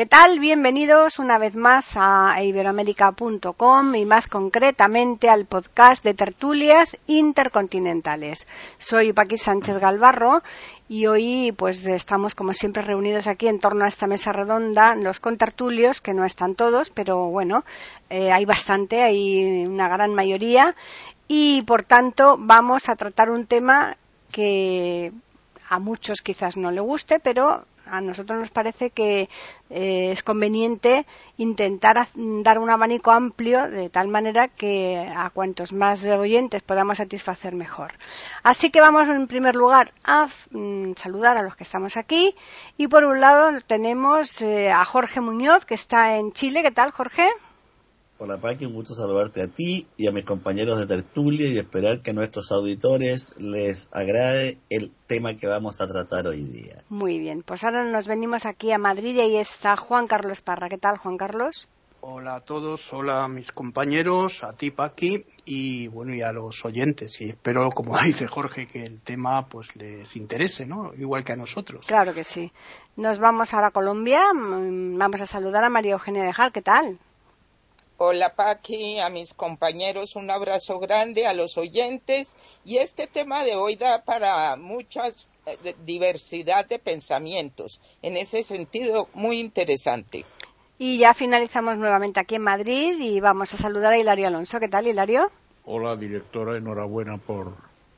¿Qué tal? Bienvenidos una vez más a iberoamérica.com y más concretamente al podcast de tertulias intercontinentales. Soy Paqui Sánchez Galvarro y hoy pues estamos como siempre reunidos aquí en torno a esta mesa redonda los contertulios, que no están todos, pero bueno, eh, hay bastante, hay una gran mayoría y por tanto vamos a tratar un tema que a muchos quizás no le guste, pero a nosotros nos parece que eh, es conveniente intentar dar un abanico amplio de tal manera que a cuantos más oyentes podamos satisfacer mejor. Así que vamos en primer lugar a mm, saludar a los que estamos aquí y por un lado tenemos eh, a Jorge Muñoz que está en Chile. ¿Qué tal, Jorge? Hola Paqui, un gusto saludarte a ti y a mis compañeros de tertulia y esperar que a nuestros auditores les agrade el tema que vamos a tratar hoy día. Muy bien, pues ahora nos venimos aquí a Madrid y ahí está Juan Carlos Parra. ¿Qué tal, Juan Carlos? Hola a todos, hola a mis compañeros, a ti Paqui y bueno y a los oyentes y espero como dice Jorge que el tema pues les interese, ¿no? Igual que a nosotros. Claro que sí. Nos vamos ahora a Colombia, mm, vamos a saludar a María Eugenia Dejar, ¿qué tal? Hola Paqui, a mis compañeros un abrazo grande, a los oyentes y este tema de hoy da para mucha eh, diversidad de pensamientos. En ese sentido, muy interesante. Y ya finalizamos nuevamente aquí en Madrid y vamos a saludar a Hilario Alonso. ¿Qué tal, Hilario? Hola, directora, enhorabuena por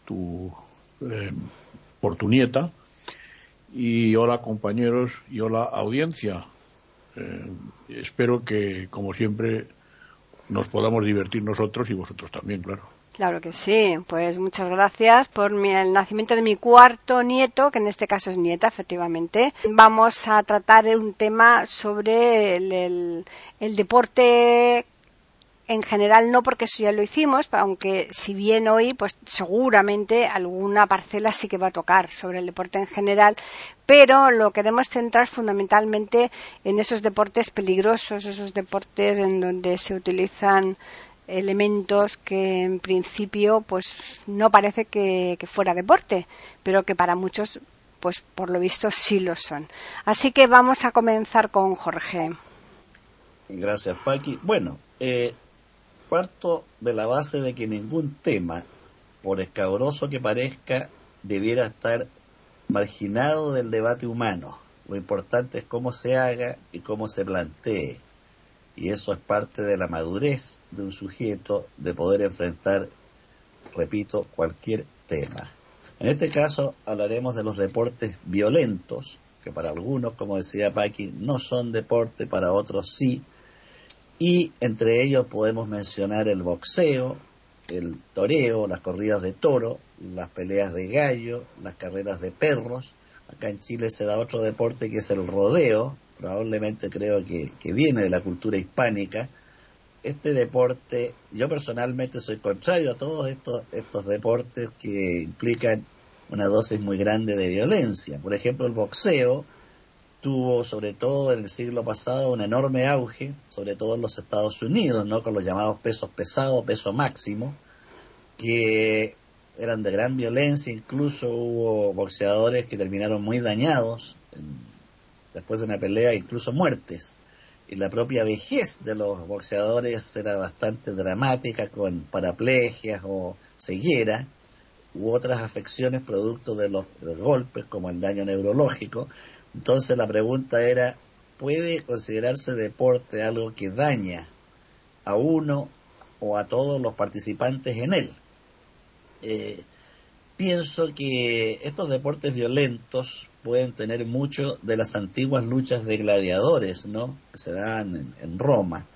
tu, eh, por tu nieta. Y hola, compañeros, y hola, audiencia. Eh, espero que, como siempre, nos podamos divertir nosotros y vosotros también, claro. Claro que sí. Pues muchas gracias por el nacimiento de mi cuarto nieto, que en este caso es nieta, efectivamente. Vamos a tratar un tema sobre el, el deporte en general no porque eso ya lo hicimos, aunque si bien hoy pues seguramente alguna parcela sí que va a tocar sobre el deporte en general, pero lo queremos centrar fundamentalmente en esos deportes peligrosos, esos deportes en donde se utilizan elementos que en principio pues no parece que, fuera deporte, pero que para muchos pues por lo visto sí lo son. Así que vamos a comenzar con Jorge. Gracias, Paqui. Bueno, eh, parto de la base de que ningún tema, por escabroso que parezca, debiera estar marginado del debate humano. Lo importante es cómo se haga y cómo se plantee. Y eso es parte de la madurez de un sujeto de poder enfrentar, repito, cualquier tema. En este caso hablaremos de los deportes violentos, que para algunos, como decía Paqui, no son deporte, para otros sí, y entre ellos podemos mencionar el boxeo, el toreo, las corridas de toro, las peleas de gallo, las carreras de perros. Acá en Chile se da otro deporte que es el rodeo, probablemente creo que, viene de la cultura hispánica. Este deporte, yo personalmente soy contrario a todos estos, estos deportes que implican una dosis muy grande de violencia. Por ejemplo, el boxeo, tuvo sobre todo en el siglo pasado un enorme auge, sobre todo en los Estados Unidos, ¿no? con los llamados pesos pesados, peso máximo, que eran de gran violencia, incluso hubo boxeadores que terminaron muy dañados después de una pelea, incluso muertes. Y la propia vejez de los boxeadores era bastante dramática, con paraplegias o ceguera, u otras afecciones producto de los golpes, como el daño neurológico, entonces la pregunta era, ¿puede considerarse deporte algo que daña a uno o a todos los participantes en él? Eh, pienso que estos deportes violentos pueden tener mucho de las antiguas luchas de gladiadores, ¿no? Que se dan en, Roma.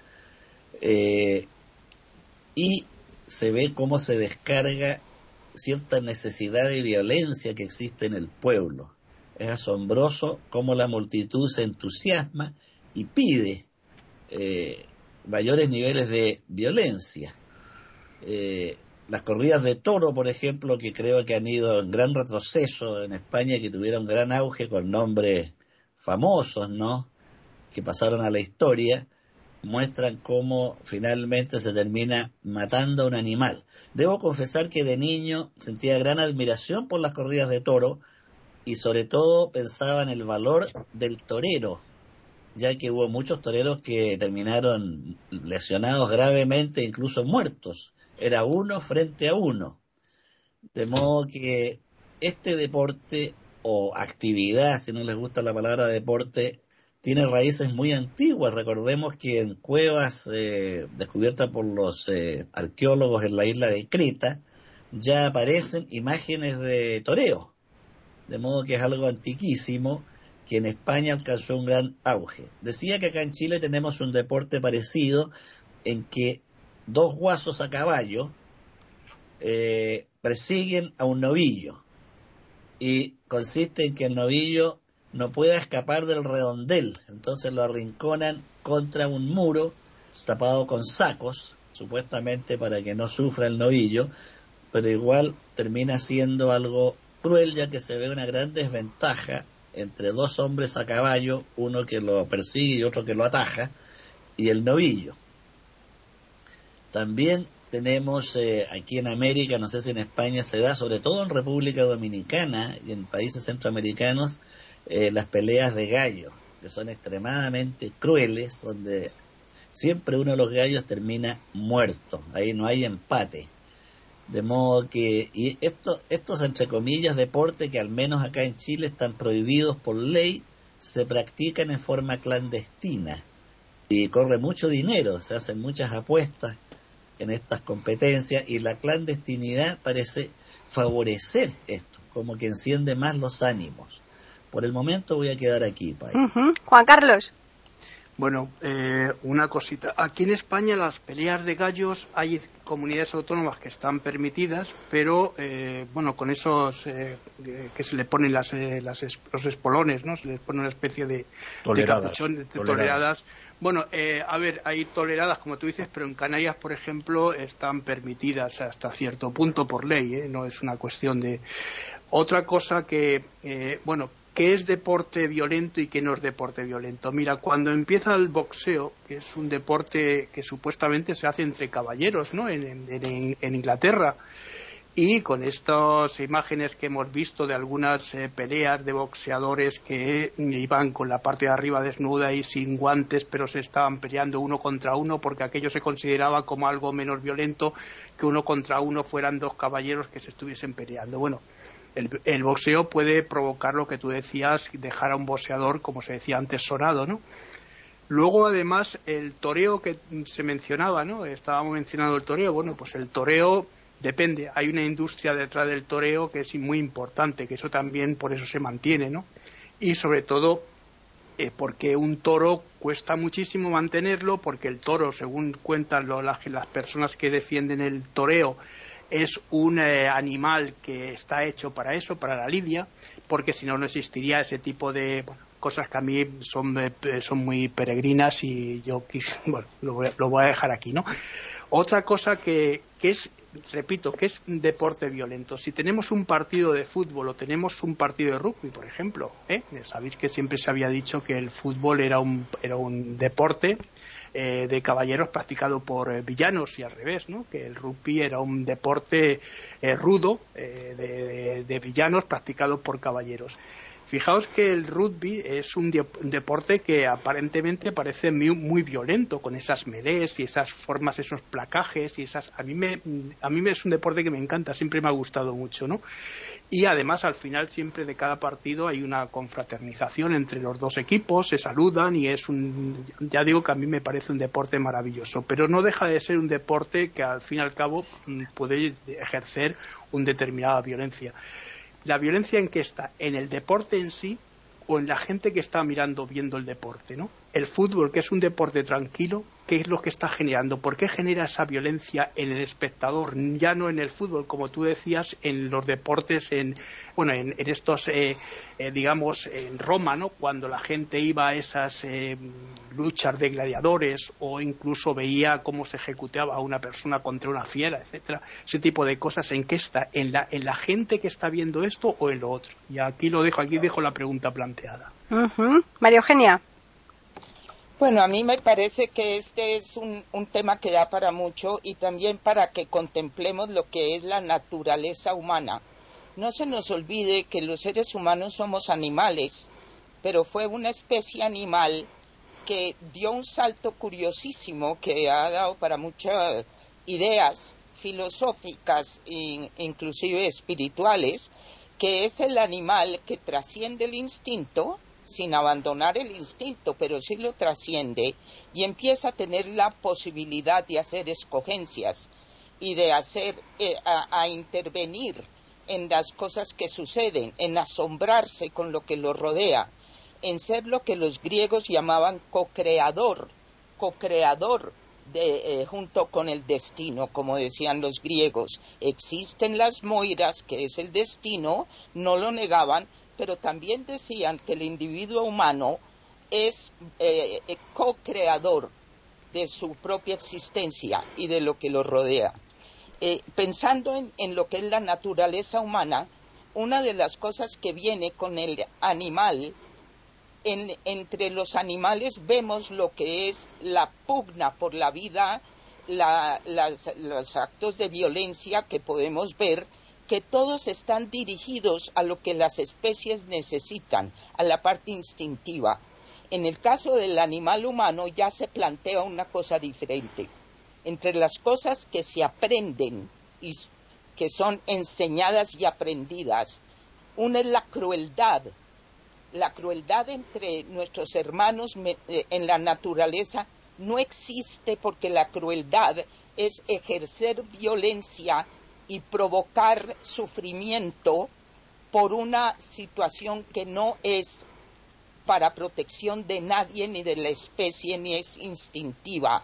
Eh, y se ve cómo se descarga cierta necesidad de violencia que existe en el pueblo. Es asombroso cómo la multitud se entusiasma y pide eh, mayores niveles de violencia. Eh, las corridas de toro, por ejemplo, que creo que han ido en gran retroceso en España, que tuvieron gran auge con nombres famosos, ¿no? Que pasaron a la historia, muestran cómo finalmente se termina matando a un animal. Debo confesar que de niño sentía gran admiración por las corridas de toro y sobre todo pensaba en el valor del torero, ya que hubo muchos toreros que terminaron lesionados gravemente, incluso muertos. Era uno frente a uno. De modo que este deporte o actividad, si no les gusta la palabra deporte, tiene raíces muy antiguas. Recordemos que en cuevas eh, descubiertas por los eh, arqueólogos en la isla de Creta ya aparecen imágenes de toreo. De modo que es algo antiquísimo que en España alcanzó un gran auge. Decía que acá en Chile tenemos un deporte parecido en que dos guasos a caballo eh, persiguen a un novillo y consiste en que el novillo no pueda escapar del redondel, entonces lo arrinconan contra un muro tapado con sacos, supuestamente para que no sufra el novillo, pero igual termina siendo algo cruel ya que se ve una gran desventaja entre dos hombres a caballo, uno que lo persigue y otro que lo ataja, y el novillo. También tenemos eh, aquí en América, no sé si en España se da, sobre todo en República Dominicana y en países centroamericanos, eh, las peleas de gallos, que son extremadamente crueles, donde siempre uno de los gallos termina muerto, ahí no hay empate. De modo que, y esto, estos entre comillas deportes que al menos acá en Chile están prohibidos por ley, se practican en forma clandestina y corre mucho dinero, se hacen muchas apuestas en estas competencias y la clandestinidad parece favorecer esto, como que enciende más los ánimos. Por el momento voy a quedar aquí. Juan Carlos. Bueno, eh, una cosita. Aquí en España las peleas de gallos hay comunidades autónomas que están permitidas, pero eh, bueno, con esos eh, que se le ponen las, los espolones, ¿no? Se les pone una especie de toleradas. toleradas. Bueno, a ver, hay toleradas, como tú dices, pero en Canarias, por ejemplo, están permitidas hasta cierto punto por ley, no es una cuestión de. Otra cosa que, bueno, qué es deporte violento y qué no es deporte violento. Mira, cuando empieza el boxeo, que es un deporte que supuestamente se hace entre caballeros, ¿no? En, Inglaterra. Y con estas imágenes que hemos visto de algunas eh, peleas de boxeadores que iban con la parte de arriba desnuda y sin guantes, pero se estaban peleando uno contra uno porque aquello se consideraba como algo menos violento que uno contra uno fueran dos caballeros que se estuviesen peleando. Bueno, el, boxeo puede provocar lo que tú decías, dejar a un boxeador, como se decía antes, sonado, ¿no? Luego, además, el toreo que se mencionaba, ¿no? Estábamos mencionando el toreo. Bueno, pues el toreo depende. Hay una industria detrás del toreo que es muy importante, que eso también por eso se mantiene, ¿no? Y sobre todo eh, porque un toro cuesta muchísimo mantenerlo, porque el toro, según cuentan las personas que defienden el toreo, es un eh, animal que está hecho para eso, para la lidia, porque si no, no existiría ese tipo de cosas que a mí son, eh, son muy peregrinas y yo bueno, lo voy, lo voy, a dejar aquí, ¿no? Otra cosa que, que es, repito, que es un deporte violento. Si tenemos un partido de fútbol o tenemos un partido de rugby, por ejemplo, ¿eh? sabéis que siempre se había dicho que el fútbol era un, era un deporte eh, de caballeros practicado por eh, villanos y al revés, ¿no? que el rugby era un deporte eh, rudo de, de, villanos practicado por caballeros. Fijaos que el rugby es un, deporte que aparentemente parece muy, violento, con esas medés y esas formas, esos placajes y esas. A mí me, a es un deporte que me encanta, siempre me ha gustado mucho, ¿no? Y además al final siempre de cada partido hay una confraternización entre los dos equipos, se saludan y es un, ya digo que a mí me parece un deporte maravilloso, pero no deja de ser un deporte que al fin y al cabo puede ejercer una determinada violencia la violencia en qué está, en el deporte en sí o en la gente que está mirando, viendo el deporte, ¿no? El fútbol, que es un deporte tranquilo, qué es lo que está generando, por qué genera esa violencia en el espectador, ya no en el fútbol, como tú decías, en los deportes, en bueno, en, estos, eh, eh, digamos, en Roma, ¿no? Cuando la gente iba a esas eh, luchas de gladiadores o incluso veía cómo se ejecutaba a una persona contra una fiera, etcétera, ese tipo de cosas, ¿en qué está? ¿En la, en la gente que está viendo esto o en lo otro? Y aquí lo dejo, aquí dejo la pregunta planteada. María Eugenia. Bueno, a mí me parece que este es un, tema que da para mucho y también para que contemplemos lo que es la naturaleza humana. No se nos olvide que los seres humanos somos animales, pero fue una especie animal que dio un salto curiosísimo que ha dado para muchas ideas filosóficas e inclusive espirituales, que es el animal que trasciende el instinto sin abandonar el instinto, pero sí lo trasciende y empieza a tener la posibilidad de hacer escogencias y de hacer, eh, a, intervenir en las cosas que suceden, en asombrarse con lo que lo rodea, en ser lo que los griegos llamaban co-creador, co-creador de, eh, junto con el destino, como decían los griegos. Existen las moiras, que es el destino, no lo negaban, pero también decían que el individuo humano es eh, eh, co-creador de su propia existencia y de lo que lo rodea. Eh, pensando en, lo que es la naturaleza humana, una de las cosas que viene con el animal, entre los animales vemos lo que es la pugna por la vida, los actos de violencia que podemos ver que todos están dirigidos a lo que las especies necesitan, a la parte instintiva. En el caso del animal humano ya se plantea una cosa diferente. Entre las cosas que se aprenden y que son enseñadas y aprendidas, una es la crueldad. La crueldad entre nuestros hermanos eh, en la naturaleza no existe porque la crueldad es ejercer violencia y provocar sufrimiento por una situación que no es para protección de nadie ni de la especie ni es instintiva.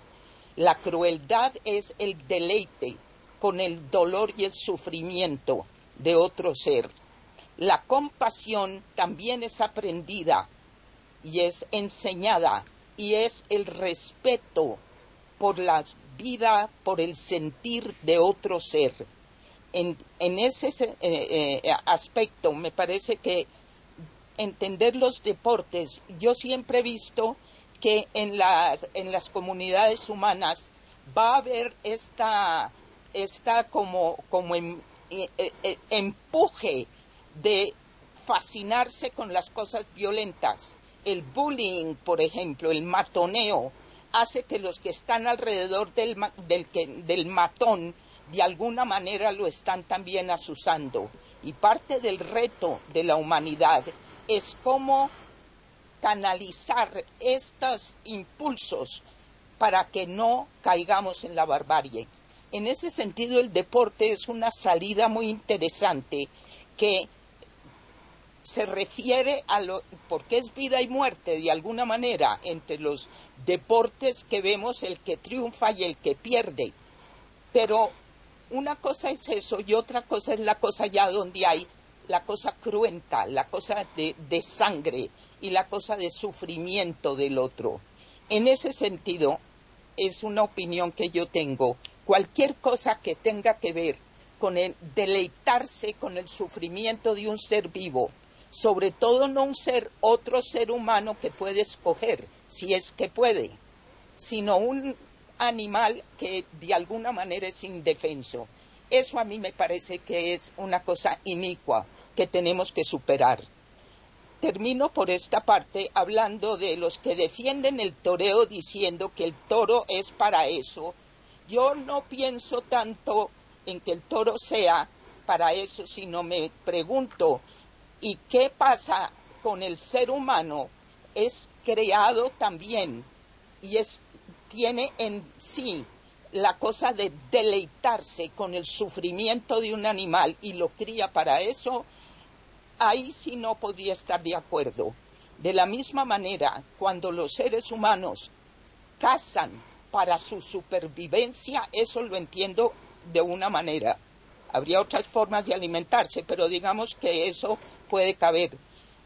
La crueldad es el deleite con el dolor y el sufrimiento de otro ser. La compasión también es aprendida y es enseñada y es el respeto por la vida, por el sentir de otro ser en, ese eh, eh, aspecto me parece que entender los deportes, yo siempre he visto que en las, en las comunidades humanas va a haber esta, esta como, como em, eh, empuje de fascinarse con las cosas violentas. El bullying, por ejemplo, el matoneo, hace que los que están alrededor del, del, del matón de alguna manera lo están también asusando. Y parte del reto de la humanidad es cómo canalizar estos impulsos para que no caigamos en la barbarie. En ese sentido, el deporte es una salida muy interesante que se refiere a lo, porque es vida y muerte de alguna manera entre los deportes que vemos el que triunfa y el que pierde. Pero una cosa es eso y otra cosa es la cosa ya donde hay la cosa cruenta, la cosa de, de sangre y la cosa de sufrimiento del otro. En ese sentido, es una opinión que yo tengo. Cualquier cosa que tenga que ver con el deleitarse con el sufrimiento de un ser vivo, sobre todo no un ser, otro ser humano que puede escoger, si es que puede, sino un animal que de alguna manera es indefenso. Eso a mí me parece que es una cosa inicua que tenemos que superar. Termino por esta parte hablando de los que defienden el toreo diciendo que el toro es para eso. Yo no pienso tanto en que el toro sea para eso, sino me pregunto, ¿y qué pasa con el ser humano? Es creado también y es tiene en sí la cosa de deleitarse con el sufrimiento de un animal y lo cría para eso, ahí sí no podría estar de acuerdo. De la misma manera, cuando los seres humanos cazan para su supervivencia, eso lo entiendo de una manera. Habría otras formas de alimentarse, pero digamos que eso puede caber.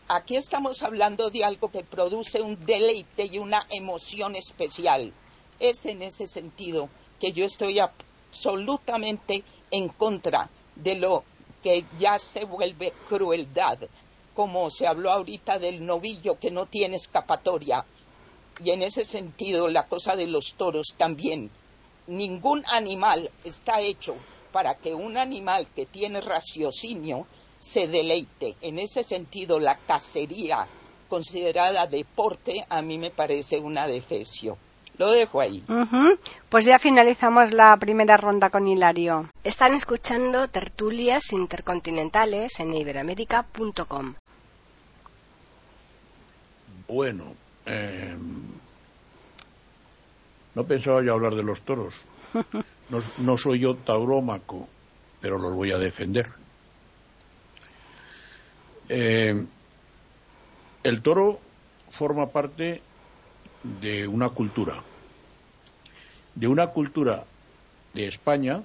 Aquí estamos hablando de algo que produce un deleite y una emoción especial. Es en ese sentido que yo estoy absolutamente en contra de lo que ya se vuelve crueldad, como se habló ahorita del novillo que no tiene escapatoria. Y en ese sentido, la cosa de los toros también. Ningún animal está hecho para que un animal que tiene raciocinio se deleite. En ese sentido, la cacería considerada deporte a mí me parece una defecio. Lo dejo ahí. Pues ya finalizamos la primera ronda con Hilario. Están escuchando tertulias intercontinentales en iberoamérica.com. Bueno, eh, no pensaba yo hablar de los toros. No, no soy yo taurómaco, pero los voy a defender. Eh, el toro forma parte de una cultura, de una cultura de España,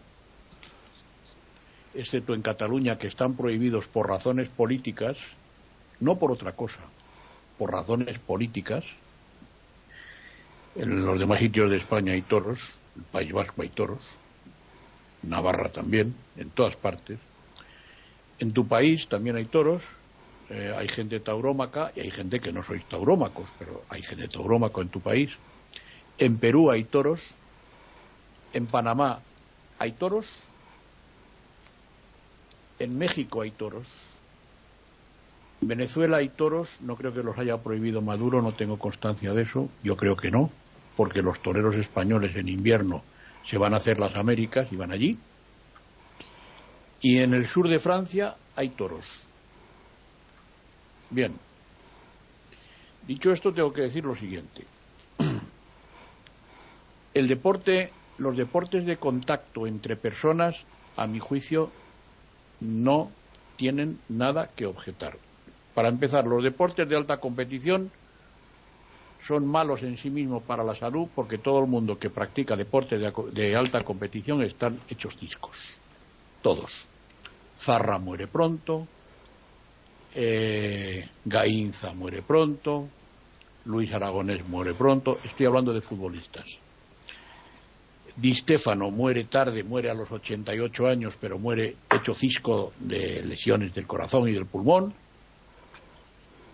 excepto en Cataluña, que están prohibidos por razones políticas, no por otra cosa, por razones políticas. En los demás sitios de España hay toros, el País Vasco hay toros, Navarra también, en todas partes. En tu país también hay toros, eh, hay gente taurómaca y hay gente que no sois taurómacos, pero hay gente taurómaco en tu país. En Perú hay toros, en Panamá hay toros, en México hay toros, en Venezuela hay toros, no creo que los haya prohibido Maduro, no tengo constancia de eso, yo creo que no, porque los toreros españoles en invierno se van a hacer las Américas y van allí. Y en el sur de Francia hay toros. Bien. Dicho esto, tengo que decir lo siguiente. El deporte, los deportes de contacto entre personas, a mi juicio, no tienen nada que objetar. Para empezar, los deportes de alta competición son malos en sí mismos para la salud porque todo el mundo que practica deportes de, alta competición están hechos discos. Todos. Zarra muere pronto, eh, Gainza muere pronto, Luis Aragonés muere pronto, estoy hablando de futbolistas. Di Stefano muere tarde, muere a los 88 años, pero muere hecho cisco de lesiones del corazón y del pulmón,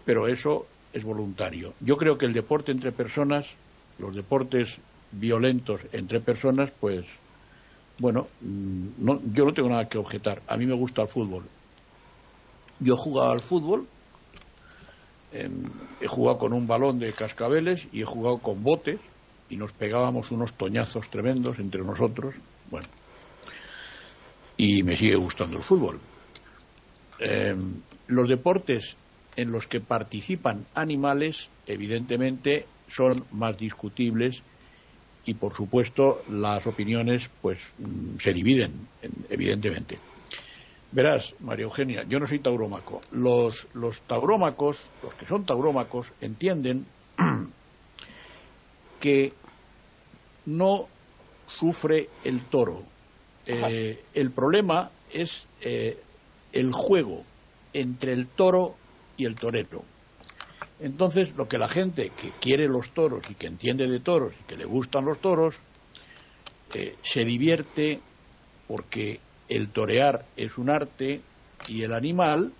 pero eso es voluntario. Yo creo que el deporte entre personas, los deportes violentos entre personas, pues, bueno, mm, no, yo no tengo nada que objetar. A mí me gusta el fútbol, yo jugaba al fútbol, em, he jugado con un balón de cascabeles y he jugado con botes y nos pegábamos unos toñazos tremendos entre nosotros. Bueno, y me sigue gustando el fútbol. Em, los deportes en los que participan animales, evidentemente, son más discutibles y, por supuesto, las opiniones pues mm, se dividen, evidentemente. Verás, María Eugenia, yo no soy taurómaco. Los, los taurómacos, los que son taurómacos, entienden que no sufre el toro. Eh, el problema es eh, el juego entre el toro y el torero. Entonces, lo que la gente que quiere los toros y que entiende de toros y que le gustan los toros, eh, se divierte porque el torear es un arte y el animal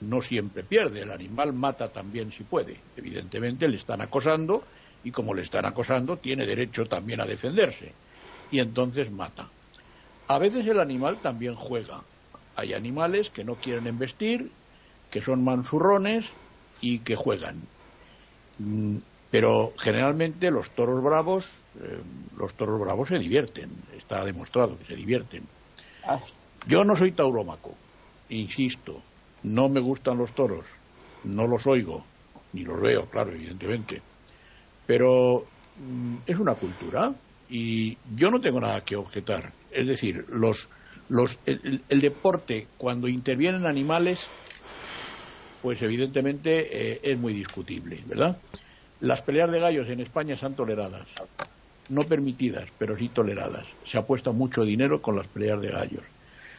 no siempre pierde. El animal mata también si puede. Evidentemente le están acosando y como le están acosando tiene derecho también a defenderse. Y entonces mata. A veces el animal también juega. Hay animales que no quieren embestir, que son mansurrones y que juegan. Mm, pero generalmente los toros bravos, eh, los toros bravos se divierten. Está demostrado que se divierten yo no soy taurómaco, insisto, no me gustan los toros, no los oigo, ni los veo, claro, evidentemente. Pero mm, es una cultura y yo no tengo nada que objetar. Es decir, los, los, el, deporte, cuando intervienen animales, pues evidentemente eh, es muy discutible, ¿verdad? Las peleas de gallos en España están toleradas. No permitidas, pero sí toleradas. Se apuesta mucho dinero con las peleas de gallos.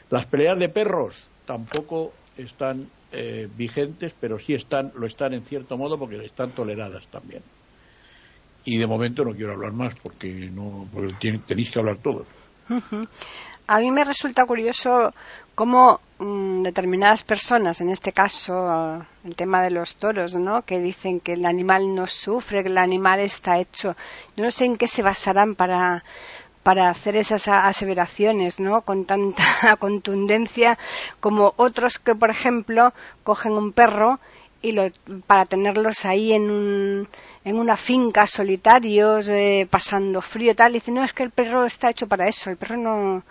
Las peleas de perros tampoco están eh, vigentes, pero sí están, lo están en cierto modo porque están toleradas también. Y de momento no quiero hablar más porque no porque tenéis que hablar todos. A mí me resulta curioso cómo mm, determinadas personas, en este caso el tema de los toros, ¿no? que dicen que el animal no sufre, que el animal está hecho. Yo no sé en qué se basarán para, para hacer esas aseveraciones, ¿no? Con tanta contundencia como otros que, por ejemplo, cogen un perro y lo, para tenerlos ahí en, un, en una finca solitarios, eh, pasando frío y tal, y dicen, no, es que el perro está hecho para eso, el perro no,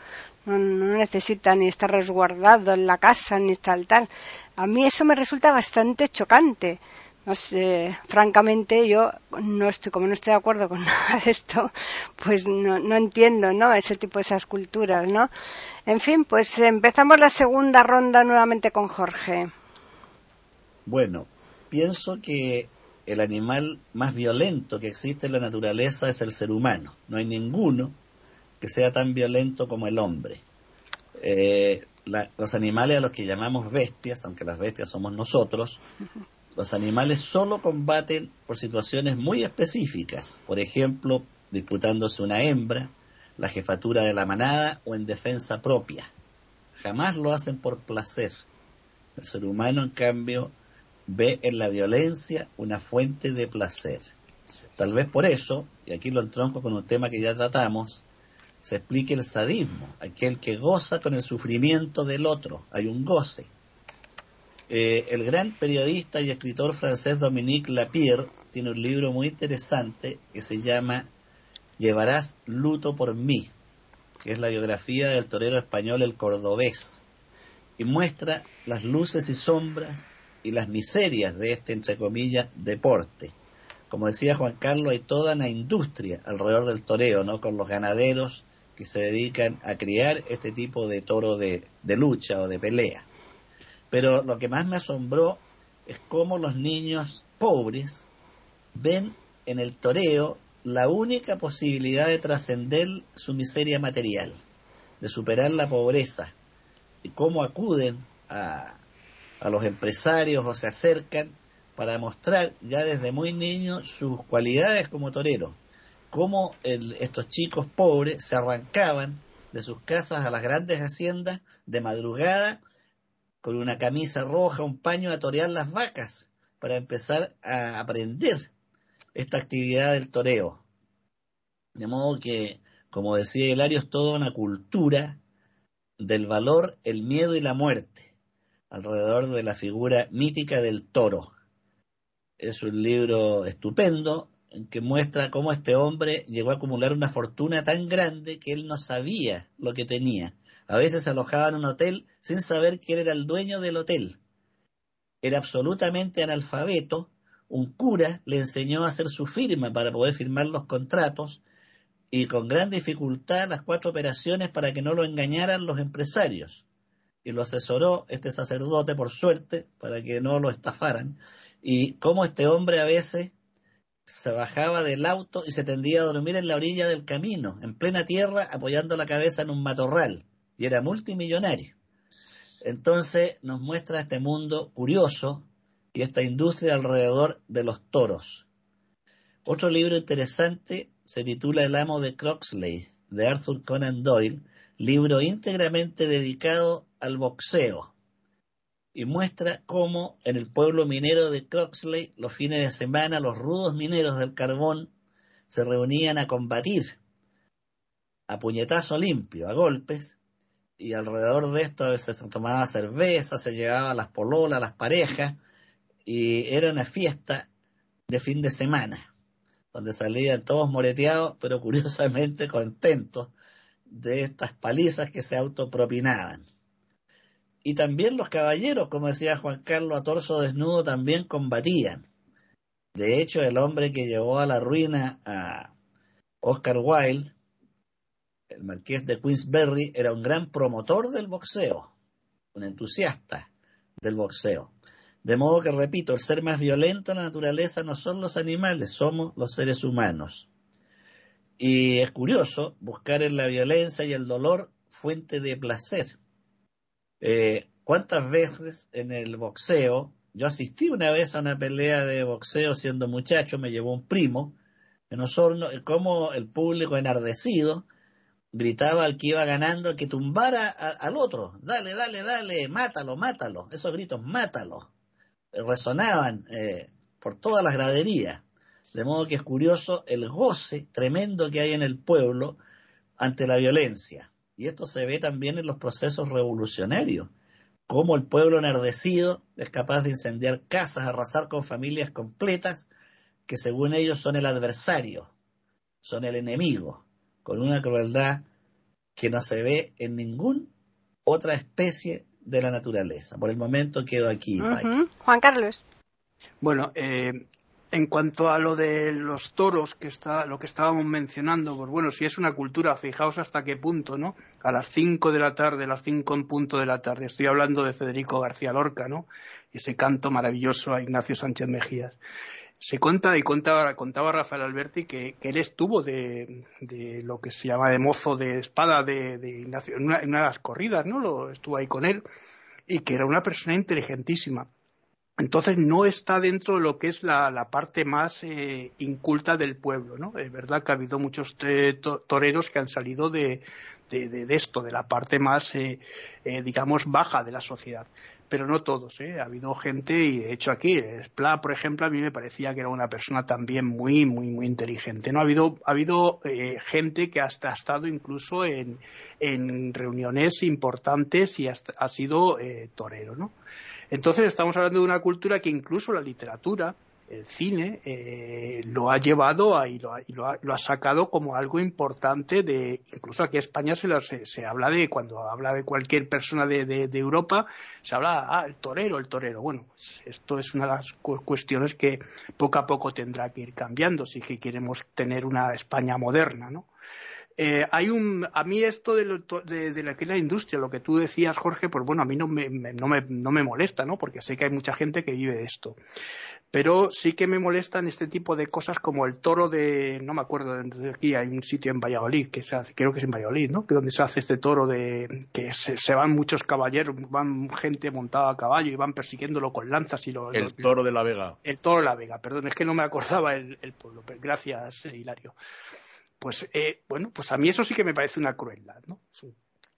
no, no, necesita ni estar resguardado en la casa ni tal, tal. A mí eso me resulta bastante chocante no sé, francamente yo no estoy, como no estoy de acuerdo con nada de esto, pues no, no entiendo, ¿no? Ese tipo de esas culturas, ¿no? En fin, pues empezamos la segunda ronda nuevamente con Jorge. Bueno, pienso que el animal más violento que existe en la naturaleza es el ser humano. No hay ninguno que sea tan violento como el hombre. Eh, los animales a los que llamamos bestias, aunque las bestias somos nosotros, los animales solo combaten por situaciones muy específicas, por ejemplo, disputándose una hembra, la jefatura de la manada o en defensa propia. Jamás lo hacen por placer. El ser humano, en cambio, ve en la violencia una fuente de placer. Tal vez por eso, y aquí lo entronco con un tema que ya tratamos, se explique el sadismo, aquel que goza con el sufrimiento del otro. Hay un goce. Eh, el gran periodista y escritor francés Dominique Lapierre tiene un libro muy interesante que se llama Llevarás luto por mí, que es la biografía del torero español El Cordobés, y muestra las luces y sombras y las miserias de este, entre comillas, deporte. Como decía Juan Carlos, hay toda una industria alrededor del toreo, ¿no? Con los ganaderos que se dedican a criar este tipo de toro de lucha o de pelea. Pero lo que más me asombró es cómo los niños pobres ven en el toreo la única posibilidad de trascender su miseria material, de superar la pobreza, y cómo acuden a, los empresarios o se acercan para mostrar ya desde muy niños sus cualidades como torero, cómo estos chicos pobres se arrancaban de sus casas a las grandes haciendas de madrugada con una camisa roja, un paño a torear las vacas para empezar a aprender esta actividad del toreo. De modo que, como decía Hilario, es toda una cultura del valor, el miedo y la muerte alrededor de la figura mítica del toro. Es un libro estupendo en que muestra cómo este hombre llegó a acumular una fortuna tan grande que él no sabía lo que tenía a veces alojaba en un hotel sin saber quién era el dueño del hotel. Era absolutamente analfabeto. Un cura le enseñó a hacer su firma para poder firmar los contratos y con gran dificultad las cuatro operaciones para que no lo engañaran los empresarios. Y lo asesoró este sacerdote, por suerte, para que no lo estafaran. Y cómo este hombre a veces se bajaba del auto y se tendía a dormir en la orilla del camino, en plena tierra, apoyando la cabeza en un matorral y era multimillonario. Entonces nos muestra este mundo curioso y esta industria alrededor de los toros. Otro libro interesante se titula El amo de Croxley, de Arthur Conan Doyle, libro íntegramente dedicado al boxeo, y muestra cómo en el pueblo minero de Croxley los fines de semana los rudos mineros del carbón se reunían a combatir a puñetazo limpio, a golpes, y alrededor de esto se tomaba cerveza, se llevaba las pololas, las parejas, y era una fiesta de fin de semana, donde salían todos moreteados, pero curiosamente contentos de estas palizas que se autopropinaban. Y también los caballeros, como decía Juan Carlos, a torso desnudo también combatían. De hecho, el hombre que llevó a la ruina a Oscar Wilde el marqués de Queensberry era un gran promotor del boxeo, un entusiasta del boxeo. De modo que, repito, el ser más violento en la naturaleza no son los animales, somos los seres humanos. Y es curioso buscar en la violencia y el dolor fuente de placer. Eh, ¿Cuántas veces en el boxeo, yo asistí una vez a una pelea de boxeo siendo muchacho, me llevó un primo, Osorno, como el público enardecido gritaba al que iba ganando que tumbara al otro, dale, dale, dale, mátalo, mátalo, esos gritos, mátalo, resonaban eh, por todas las graderías. De modo que es curioso el goce tremendo que hay en el pueblo ante la violencia. Y esto se ve también en los procesos revolucionarios, cómo el pueblo enardecido es capaz de incendiar casas, arrasar con familias completas que según ellos son el adversario, son el enemigo, con una crueldad que no se ve en ninguna otra especie de la naturaleza. Por el momento quedo aquí. Juan Carlos. Bueno, eh, en cuanto a lo de los toros, que está, lo que estábamos mencionando, pues bueno, si es una cultura, fijaos hasta qué punto, ¿no? A las 5 de la tarde, a las 5 en punto de la tarde, estoy hablando de Federico García Lorca, ¿no? Ese canto maravilloso a Ignacio Sánchez Mejías. Se cuenta y contaba, contaba Rafael Alberti que, él estuvo de, lo que se llama de mozo de espada de, Ignacio, en una, de las corridas, ¿no? Lo, estuvo ahí con él y que era una persona inteligentísima. Entonces no está dentro de lo que es la, parte más eh, inculta del pueblo, ¿no? Es verdad que ha habido muchos eh, toreros que han salido de, esto, de la parte más, eh, digamos, baja de la sociedad pero no todos. ¿eh? Ha habido gente, y de hecho aquí, Spla, por ejemplo, a mí me parecía que era una persona también muy, muy, muy inteligente. ¿no? Ha habido, ha habido eh, gente que hasta ha estado incluso en, reuniones importantes y ha sido eh, torero. ¿no? Entonces estamos hablando de una cultura que incluso la literatura, el cine eh, lo ha llevado y, lo ha, sacado como algo importante de incluso aquí en España se, se, habla de cuando habla de cualquier persona de, Europa se habla ah el torero el torero. Bueno pues esto es una de las cuestiones que poco a poco tendrá que ir cambiando si que queremos tener una España moderna no eh, hay un, a mí esto de, de, la, la industria, lo que tú decías, Jorge, pues bueno, a mí no me, no me, no me molesta, ¿no? Porque sé que hay mucha gente que vive de esto. Pero sí que me molestan este tipo de cosas como el toro de, no me acuerdo, de aquí hay un sitio en Valladolid, que se hace, creo que es en Valladolid, ¿no? Que donde se hace este toro de, que se, van muchos caballeros, van gente montada a caballo y van persiguiéndolo con lanzas y lo, El toro de la Vega. El toro de la Vega, perdón, es que no me acordaba el, el pueblo. Gracias, Hilario pues eh, bueno, pues a mí eso sí que me parece una crueldad, ¿no?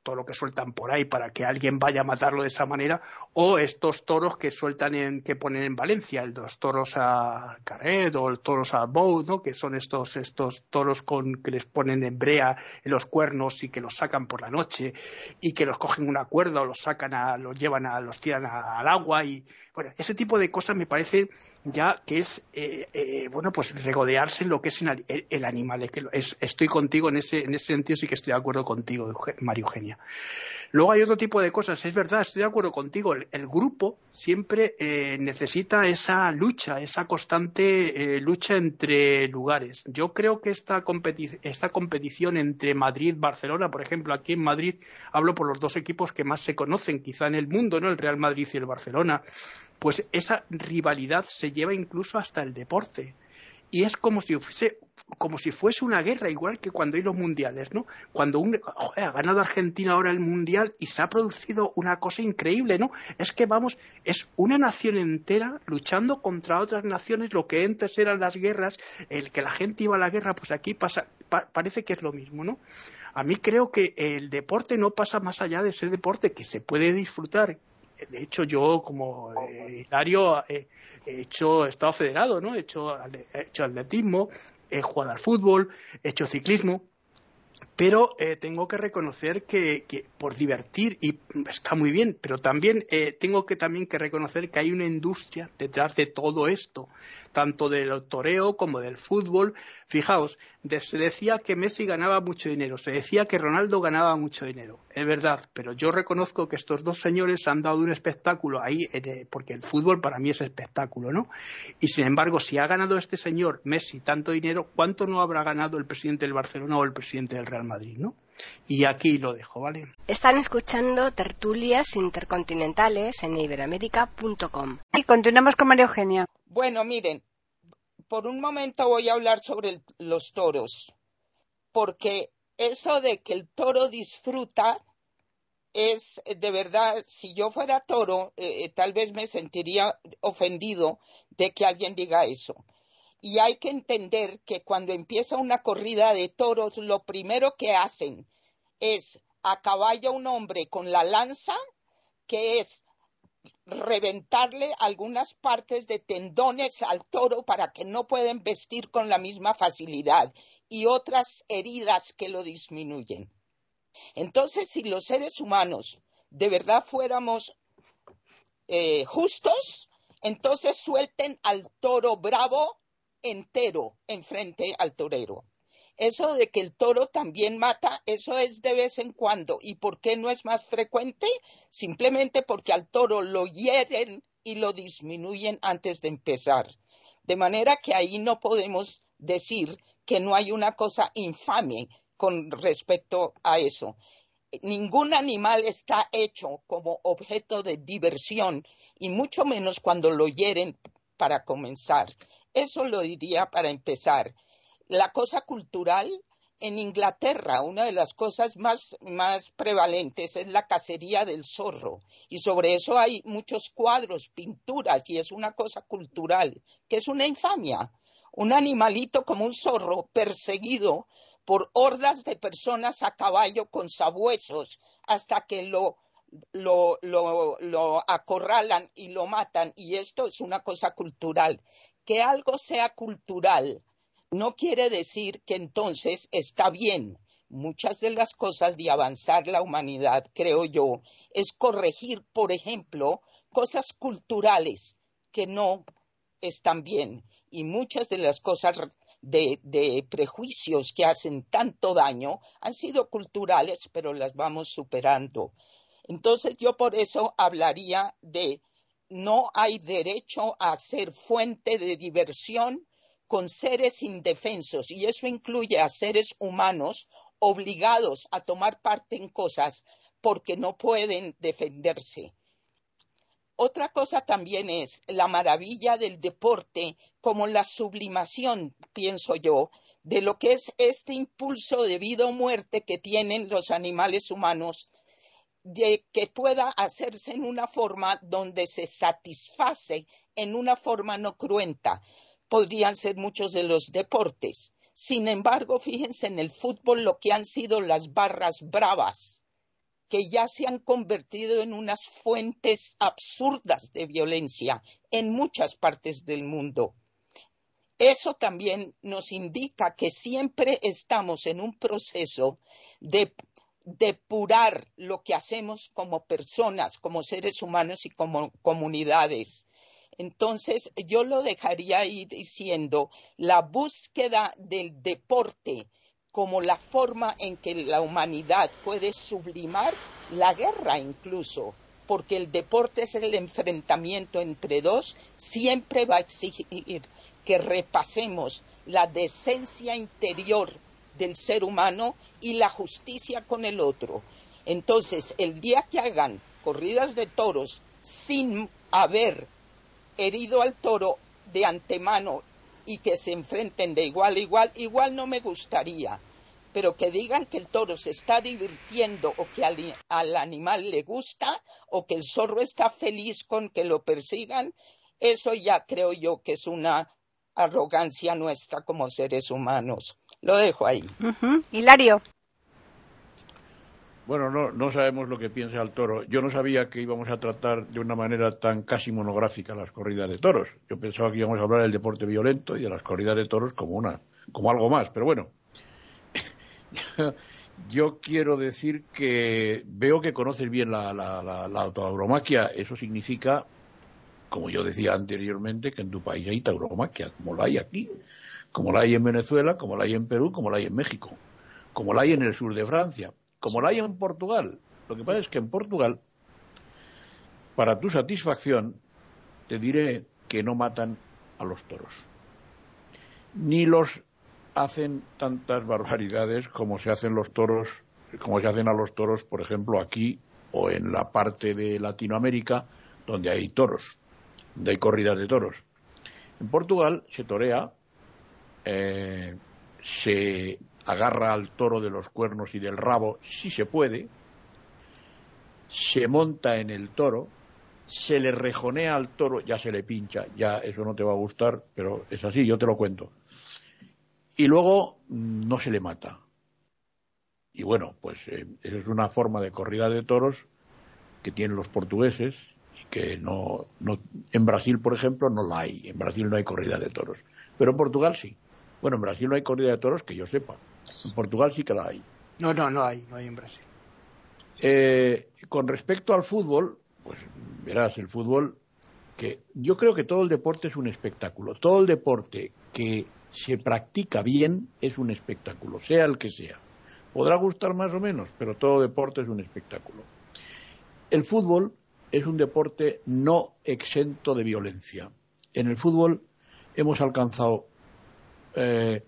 todo lo que sueltan por ahí para que alguien vaya a matarlo de esa manera, o estos toros que sueltan en, que ponen en Valencia, el los toros a Carret o los toros a Boud, ¿no? que son estos, estos toros con, que les ponen en brea en los cuernos y que los sacan por la noche y que los cogen una cuerda o los sacan a, los llevan a, los tiran al agua y bueno, ese tipo de cosas me parece ya que es, eh, eh, bueno, pues regodearse en lo que es el, animal. estoy contigo en ese, en ese sentido, sí que estoy de acuerdo contigo, María Eugenia. Luego hay otro tipo de cosas, es verdad, estoy de acuerdo contigo, el, grupo siempre eh, necesita esa lucha, esa constante lucha entre lugares. Yo creo que esta, esta competición entre Madrid y Barcelona, por ejemplo, aquí en Madrid hablo por los dos equipos que más se conocen quizá en el mundo, ¿no? El Real Madrid y el Barcelona pues esa rivalidad se lleva incluso hasta el deporte. Y es como si fuese, como si fuese una guerra, igual que cuando hay los mundiales, ¿no? Cuando un, ha ganado Argentina ahora el mundial y se ha producido una cosa increíble, ¿no? Es que vamos, es una nación entera luchando contra otras naciones, lo que antes eran las guerras, el que la gente iba a la guerra, pues aquí pasa, parece que es lo mismo, ¿no? A mí creo que el deporte no pasa más allá de ser deporte, que se puede disfrutar, de hecho yo como eh, Hilario he hecho he estado federado no he hecho he hecho atletismo he jugado al fútbol he hecho ciclismo pero eh, tengo que reconocer que, por divertir y está muy bien pero también eh, tengo que también que reconocer que hay una industria detrás de todo esto tanto del toreo como del fútbol. Fijaos, se decía que Messi ganaba mucho dinero, se decía que Ronaldo ganaba mucho dinero. Es verdad, pero yo reconozco que estos dos señores han dado un espectáculo ahí, eh, porque el fútbol para mí es espectáculo, ¿no? Y sin embargo, si ha ganado este señor Messi tanto dinero, ¿cuánto no habrá ganado el presidente del Barcelona o el presidente del Real Madrid, ¿no? Y aquí lo dejo, ¿vale? Están escuchando tertulias intercontinentales en iberamérica.com. Y continuamos con María Eugenia. Bueno, miren, por un momento voy a hablar sobre los toros. porque eso de que el toro disfruta es de verdad, si yo fuera toro, eh, eh, tal vez me sentiría ofendido de que alguien diga eso. Y hay que entender que cuando empieza una corrida de toros, lo primero que hacen es a caballo un hombre con la lanza, que es reventarle algunas partes de tendones al toro para que no pueden vestir con la misma facilidad y otras heridas que lo disminuyen. Entonces, si los seres humanos de verdad fuéramos eh, justos, entonces suelten al toro bravo entero enfrente al torero. Eso de que el toro también mata, eso es de vez en cuando. ¿Y por qué no es más frecuente? Simplemente porque al toro lo hieren y lo disminuyen antes de empezar. De manera que ahí no podemos decir que no hay una cosa infame con respecto a eso. Ningún animal está hecho como objeto de diversión y mucho menos cuando lo hieren para comenzar. Eso lo diría para empezar. La cosa cultural, en Inglaterra, una de las cosas más, más, prevalentes es la cacería del zorro. Y sobre eso hay muchos cuadros, pinturas, y es una cosa cultural, que es una infamia. Un animalito como un zorro perseguido por hordas de personas a caballo con sabuesos hasta que lo, lo, lo, lo acorralan y lo matan. Y esto es una cosa cultural. Que algo sea cultural no quiere decir que entonces está bien. Muchas de las cosas de avanzar la humanidad, creo yo, es corregir, por ejemplo, cosas culturales que no están bien. Y muchas de las cosas de, de, prejuicios que hacen tanto daño han sido culturales, pero las vamos superando. Entonces yo por eso hablaría de no hay derecho a ser fuente de diversión con seres indefensos y eso incluye a seres humanos obligados a tomar parte en cosas porque no pueden defenderse. Otra cosa también es la maravilla del deporte como la sublimación, pienso yo, de lo que es este impulso de vida o muerte que tienen los animales humanos, de que pueda hacerse en una forma donde se satisface en una forma no cruenta podrían ser muchos de los deportes. Sin embargo, fíjense en el fútbol lo que han sido las barras bravas, que ya se han convertido en unas fuentes absurdas de violencia en muchas partes del mundo. Eso también nos indica que siempre estamos en un proceso de depurar lo que hacemos como personas, como seres humanos y como comunidades. Entonces, yo lo dejaría ahí diciendo la búsqueda del deporte como la forma en que la humanidad puede sublimar la guerra incluso, porque el deporte es el enfrentamiento entre dos, siempre va a exigir que repasemos la decencia interior del ser humano y la justicia con el otro. Entonces, el día que hagan corridas de toros sin haber herido al toro de antemano y que se enfrenten de igual a igual, igual no me gustaría. Pero que digan que el toro se está divirtiendo o que al, al animal le gusta o que el zorro está feliz con que lo persigan, eso ya creo yo que es una arrogancia nuestra como seres humanos. Lo dejo ahí. Hilario. Bueno, no, no sabemos lo que piensa el toro. Yo no sabía que íbamos a tratar de una manera tan casi monográfica las corridas de toros. Yo pensaba que íbamos a hablar del deporte violento y de las corridas de toros como una, como algo más. Pero bueno, yo quiero decir que veo que conoces bien la, la, la, la tauromaquia. Eso significa, como yo decía anteriormente, que en tu país hay tauromaquia, como la hay aquí, como la hay en Venezuela, como la hay en Perú, como la hay en México, como la hay en el sur de Francia como la hay en Portugal. Lo que pasa es que en Portugal, para tu satisfacción, te diré que no matan a los toros. Ni los hacen tantas barbaridades como se hacen los toros, como se hacen a los toros, por ejemplo, aquí o en la parte de Latinoamérica donde hay toros, donde hay corridas de toros. En Portugal se torea, eh, se agarra al toro de los cuernos y del rabo, si se puede, se monta en el toro, se le rejonea al toro, ya se le pincha, ya eso no te va a gustar, pero es así, yo te lo cuento. Y luego mm, no se le mata. Y bueno, pues eh, esa es una forma de corrida de toros que tienen los portugueses y que no, no, en Brasil, por ejemplo, no la hay. En Brasil no hay corrida de toros. Pero en Portugal sí. Bueno, en Brasil no hay corrida de toros que yo sepa. En Portugal sí que la hay. No, no, no hay, no hay en Brasil. Eh, con respecto al fútbol, pues verás, el fútbol, que yo creo que todo el deporte es un espectáculo. Todo el deporte que se practica bien es un espectáculo, sea el que sea. Podrá gustar más o menos, pero todo deporte es un espectáculo. El fútbol es un deporte no exento de violencia. En el fútbol hemos alcanzado eh,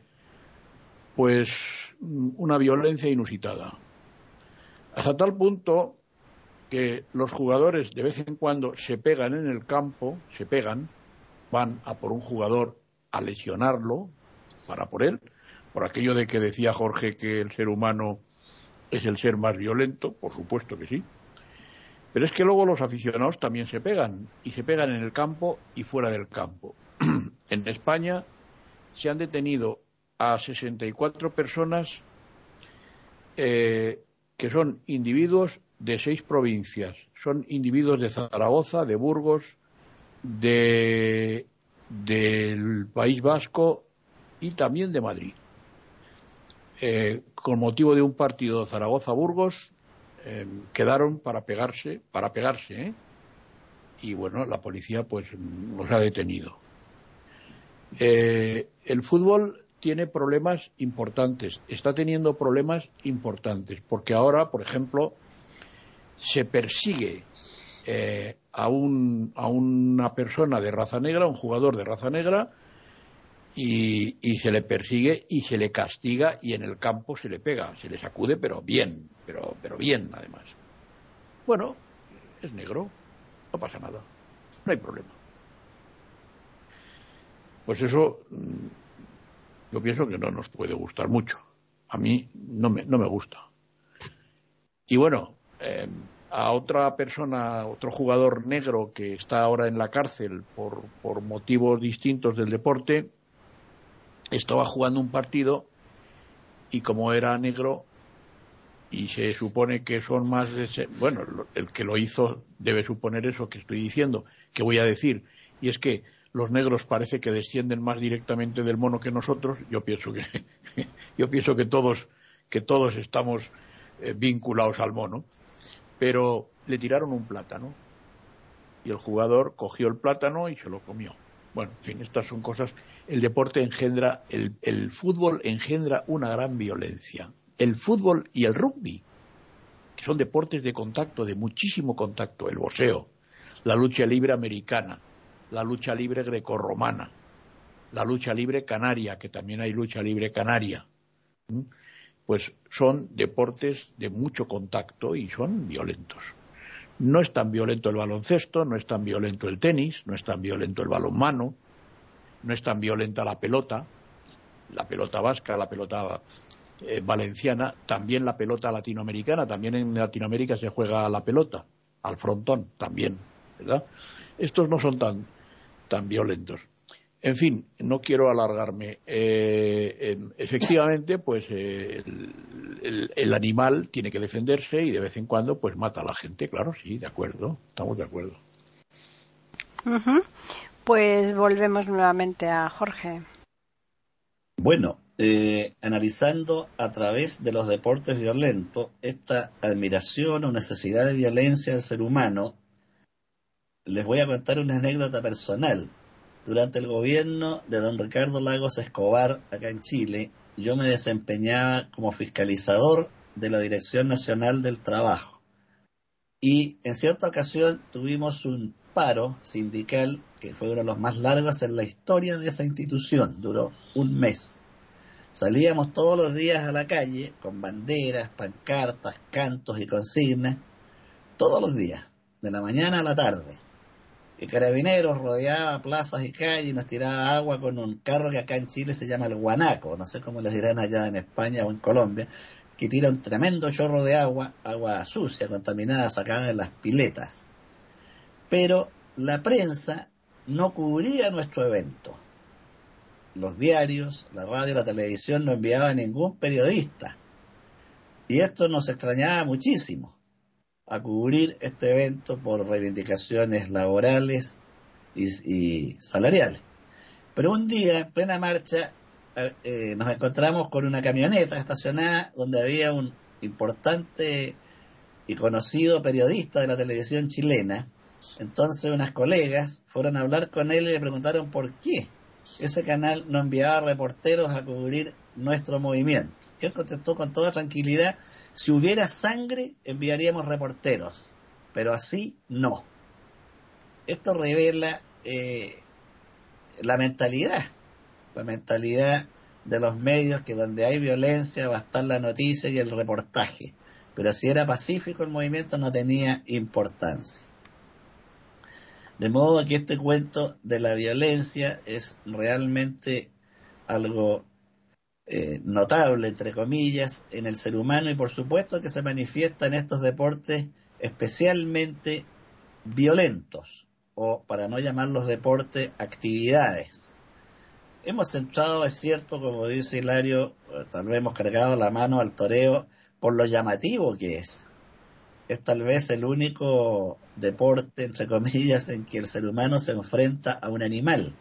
pues una violencia inusitada. Hasta tal punto que los jugadores de vez en cuando se pegan en el campo, se pegan, van a por un jugador a lesionarlo, para por él, por aquello de que decía Jorge que el ser humano es el ser más violento, por supuesto que sí. Pero es que luego los aficionados también se pegan, y se pegan en el campo y fuera del campo. en España se han detenido a 64 personas eh, que son individuos de seis provincias. Son individuos de Zaragoza, de Burgos, de, del País Vasco y también de Madrid. Eh, con motivo de un partido Zaragoza-Burgos, eh, quedaron para pegarse, para pegarse, y bueno, la policía pues los ha detenido. El fútbol tiene problemas importantes, está teniendo problemas importantes, porque ahora, por ejemplo, se persigue a, un, a una persona de raza negra, un jugador de raza negra, y, se le persigue y se le castiga y en el campo se le pega, se le sacude, pero bien, pero, pero bien además. Bueno, es negro, no pasa nada, no hay problema. Pues eso mm, yo pienso que no nos puede gustar mucho. A mí no me, no me gusta. Y bueno, em, a otra persona, otro jugador negro que está ahora en la cárcel por, por motivos distintos del deporte, estaba jugando un partido y como era negro y se supone que son más de bueno el que lo hizo debe suponer eso que estoy diciendo que voy a decir y es que los negros parece que descienden más directamente del mono que nosotros yo pienso que yo pienso que todos que todos estamos eh, vinculados al mono. Pero le tiraron un plátano y el jugador cogió el plátano y se lo comió. Bueno en fin estas son cosas. El deporte engendra, el, fútbol engendra una gran violencia. El fútbol y el rugby, que son deportes de contacto, de muchísimo contacto, el boxeo, la lucha libre americana, la lucha libre grecorromana, la lucha libre canaria, que también hay lucha libre canaria, pues son deportes de mucho contacto y son violentos. No es tan violento el baloncesto, no es tan violento el tenis, no es tan violento el balonmano, no es tan violenta la pelota, la pelota vasca, la pelota eh, valenciana, también la pelota latinoamericana, también en Latinoamérica se juega la pelota, al frontón también, ¿verdad? Estos no son tan, tan violentos. En fin, no quiero alargarme. Eh, efectivamente, pues eh, el, animal tiene que defenderse y de vez en cuando, pues mata a la gente. Claro, sí, de acuerdo, estamos de acuerdo. Pues volvemos nuevamente a Jorge. Bueno, eh, analizando a través de los deportes violentos esta admiración o necesidad de violencia del ser humano, les voy a contar una anécdota personal. Durante el gobierno de don Ricardo Lagos Escobar, acá en Chile, yo me desempeñaba como fiscalizador de la Dirección Nacional del Trabajo. Y en cierta ocasión tuvimos un paro sindical que fue uno de los más largos en la historia de esa institución, duró un mes. Salíamos todos los días a la calle con banderas, pancartas, cantos y consignas, todos los días, de la mañana a la tarde. Y Carabineros rodeaba plazas y calles y nos tiraba agua con un carro que acá en Chile se llama el guanaco, no sé cómo les dirán allá en España o en Colombia, que tira un tremendo chorro de agua, agua sucia, contaminada, sacada de las piletas. Pero la prensa no cubría nuestro evento. Los diarios, la radio, la televisión no enviaban ningún periodista. Y esto nos extrañaba muchísimo a cubrir este evento por reivindicaciones laborales y, salariales. Pero un día, en plena marcha, eh, nos encontramos con una camioneta estacionada donde había un importante y conocido periodista de la televisión chilena. Entonces unas colegas fueron a hablar con él y le preguntaron por qué ese canal no enviaba reporteros a cubrir nuestro movimiento. Él contestó con toda tranquilidad, si hubiera sangre enviaríamos reporteros, pero así no. Esto revela eh, la mentalidad, la mentalidad de los medios que donde hay violencia va a estar la noticia y el reportaje, pero si era pacífico el movimiento no tenía importancia. De modo que este cuento de la violencia es realmente algo eh, notable, entre comillas, en el ser humano y por supuesto que se manifiesta en estos deportes especialmente violentos, o para no llamarlos deportes, actividades. Hemos centrado, es cierto, como dice Hilario, eh, tal vez hemos cargado la mano al toreo por lo llamativo que es es tal vez el único deporte, entre comillas, en que el ser humano se enfrenta a un animal.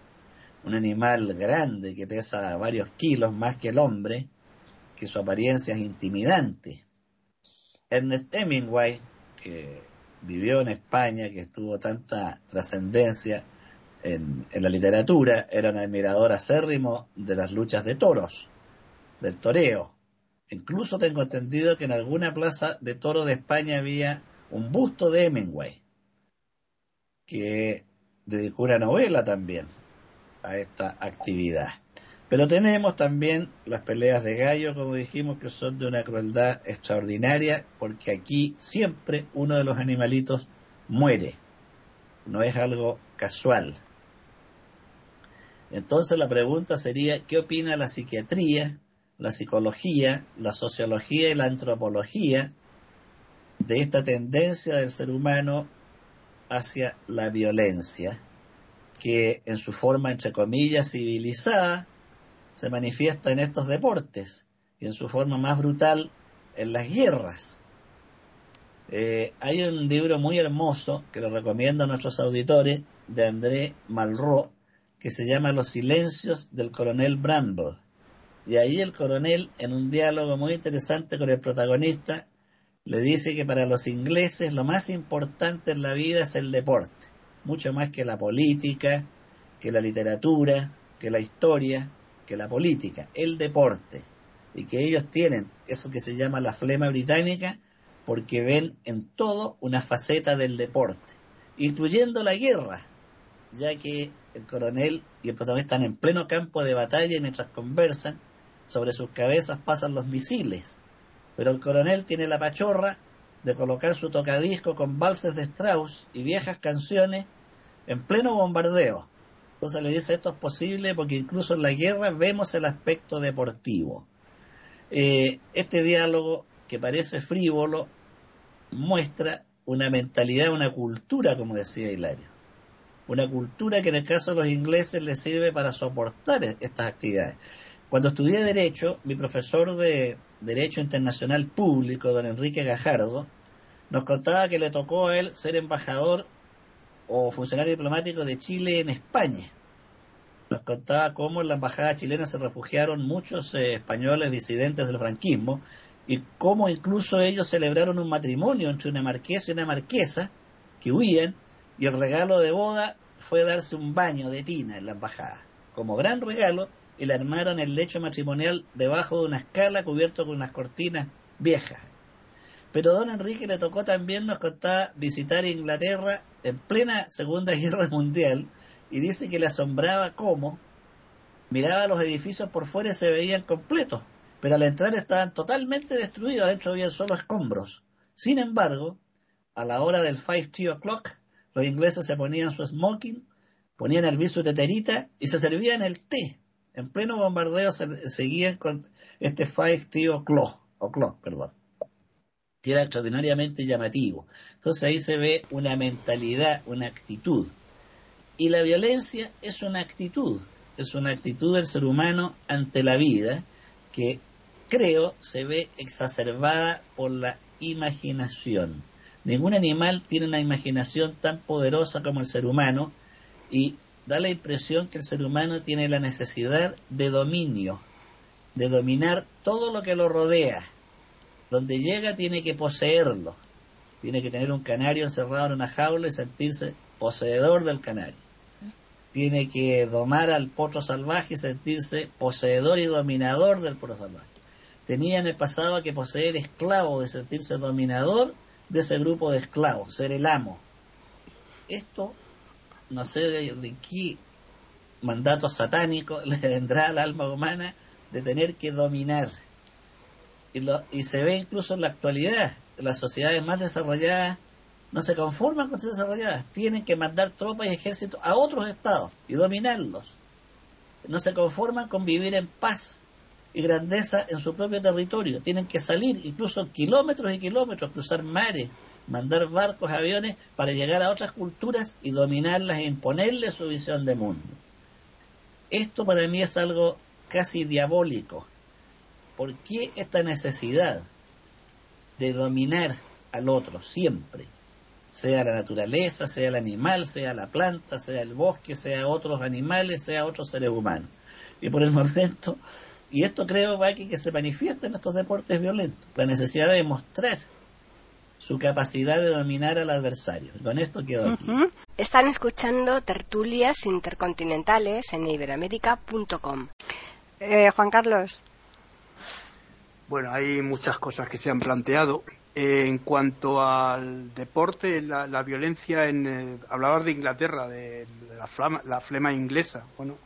Un animal grande que pesa varios kilos más que el hombre, que su apariencia es intimidante. Ernest Hemingway, que vivió en España, que tuvo tanta trascendencia en, la literatura, era un admirador acérrimo de las luchas de toros, del toreo Incluso tengo entendido que en alguna plaza de toro de España había un busto de Hemingway, que dedicó una novela también a esta actividad. Pero tenemos también las peleas de gallo, como dijimos, que son de una crueldad extraordinaria, porque aquí siempre uno de los animalitos muere. No es algo casual. Entonces la pregunta sería, ¿qué opina la psiquiatría la psicología, la sociología y la antropología de esta tendencia del ser humano hacia la violencia, que en su forma, entre comillas, civilizada, se manifiesta en estos deportes y en su forma más brutal en las guerras. Eh, hay un libro muy hermoso que lo recomiendo a nuestros auditores de André Malraux que se llama Los silencios del coronel Bramble y ahí el coronel, en un diálogo muy interesante con el protagonista, le dice que para los ingleses lo más importante en la vida es el deporte, mucho más que la política, que la literatura, que la historia, que la política, el deporte. Y que ellos tienen eso que se llama la flema británica porque ven en todo una faceta del deporte, incluyendo la guerra, ya que el coronel y el protagonista están en pleno campo de batalla y mientras conversan, sobre sus cabezas pasan los misiles, pero el coronel tiene la pachorra de colocar su tocadisco con valses de Strauss y viejas canciones en pleno bombardeo. Entonces le dice esto es posible porque incluso en la guerra vemos el aspecto deportivo. Eh, este diálogo que parece frívolo muestra una mentalidad, una cultura, como decía Hilario. Una cultura que en el caso de los ingleses les sirve para soportar estas actividades. Cuando estudié Derecho, mi profesor de Derecho Internacional Público, don Enrique Gajardo, nos contaba que le tocó a él ser embajador o funcionario diplomático de Chile en España. Nos contaba cómo en la embajada chilena se refugiaron muchos eh, españoles disidentes del franquismo y cómo incluso ellos celebraron un matrimonio entre una marquesa y una marquesa que huían y el regalo de boda fue darse un baño de tina en la embajada. Como gran regalo, y le armaron el lecho matrimonial debajo de una escala cubierto con unas cortinas viejas. Pero don Enrique le tocó también, nos contaba, visitar Inglaterra en plena Segunda Guerra Mundial y dice que le asombraba cómo miraba los edificios por fuera y se veían completos, pero al entrar estaban totalmente destruidos, adentro había solo escombros. Sin embargo, a la hora del 5 o'clock los ingleses se ponían su smoking, ponían el viso de terita y se servían el té. En pleno bombardeo se, seguían con este five tío clock, o clock, perdón, que era extraordinariamente llamativo. Entonces ahí se ve una mentalidad, una actitud. Y la violencia es una actitud, es una actitud del ser humano ante la vida que creo se ve exacerbada por la imaginación. Ningún animal tiene una imaginación tan poderosa como el ser humano y da la impresión que el ser humano tiene la necesidad de dominio, de dominar todo lo que lo rodea. Donde llega tiene que poseerlo, tiene que tener un canario encerrado en una jaula y sentirse poseedor del canario. Tiene que domar al potro salvaje y sentirse poseedor y dominador del potro salvaje. Tenía en el pasado que poseer esclavos, de sentirse dominador de ese grupo de esclavos, ser el amo. Esto, no sé de, qué mandato satánico le vendrá al alma humana de tener que dominar. Y, lo, y se ve incluso en la actualidad, las sociedades más desarrolladas no se conforman con ser desarrolladas, tienen que mandar tropas y ejércitos a otros estados y dominarlos. No se conforman con vivir en paz y grandeza en su propio territorio. Tienen que salir incluso kilómetros y kilómetros, cruzar mares, mandar barcos, aviones para llegar a otras culturas y dominarlas e imponerles su visión de mundo. Esto para mí es algo casi diabólico. ¿Por qué esta necesidad de dominar al otro siempre? Sea la naturaleza, sea el animal, sea la planta, sea el bosque, sea otros animales, sea otros seres humanos. Y por el momento y esto creo, Paqui, que se manifiesta en estos deportes violentos. La necesidad de demostrar su capacidad de dominar al adversario. Con esto quedo aquí. Están escuchando tertulias intercontinentales en iberoamérica.com. Eh, Juan Carlos. Bueno, hay muchas cosas que se han planteado. Eh, en cuanto al deporte, la, violencia en... Eh, hablabas de Inglaterra, de la, la flema inglesa. Bueno,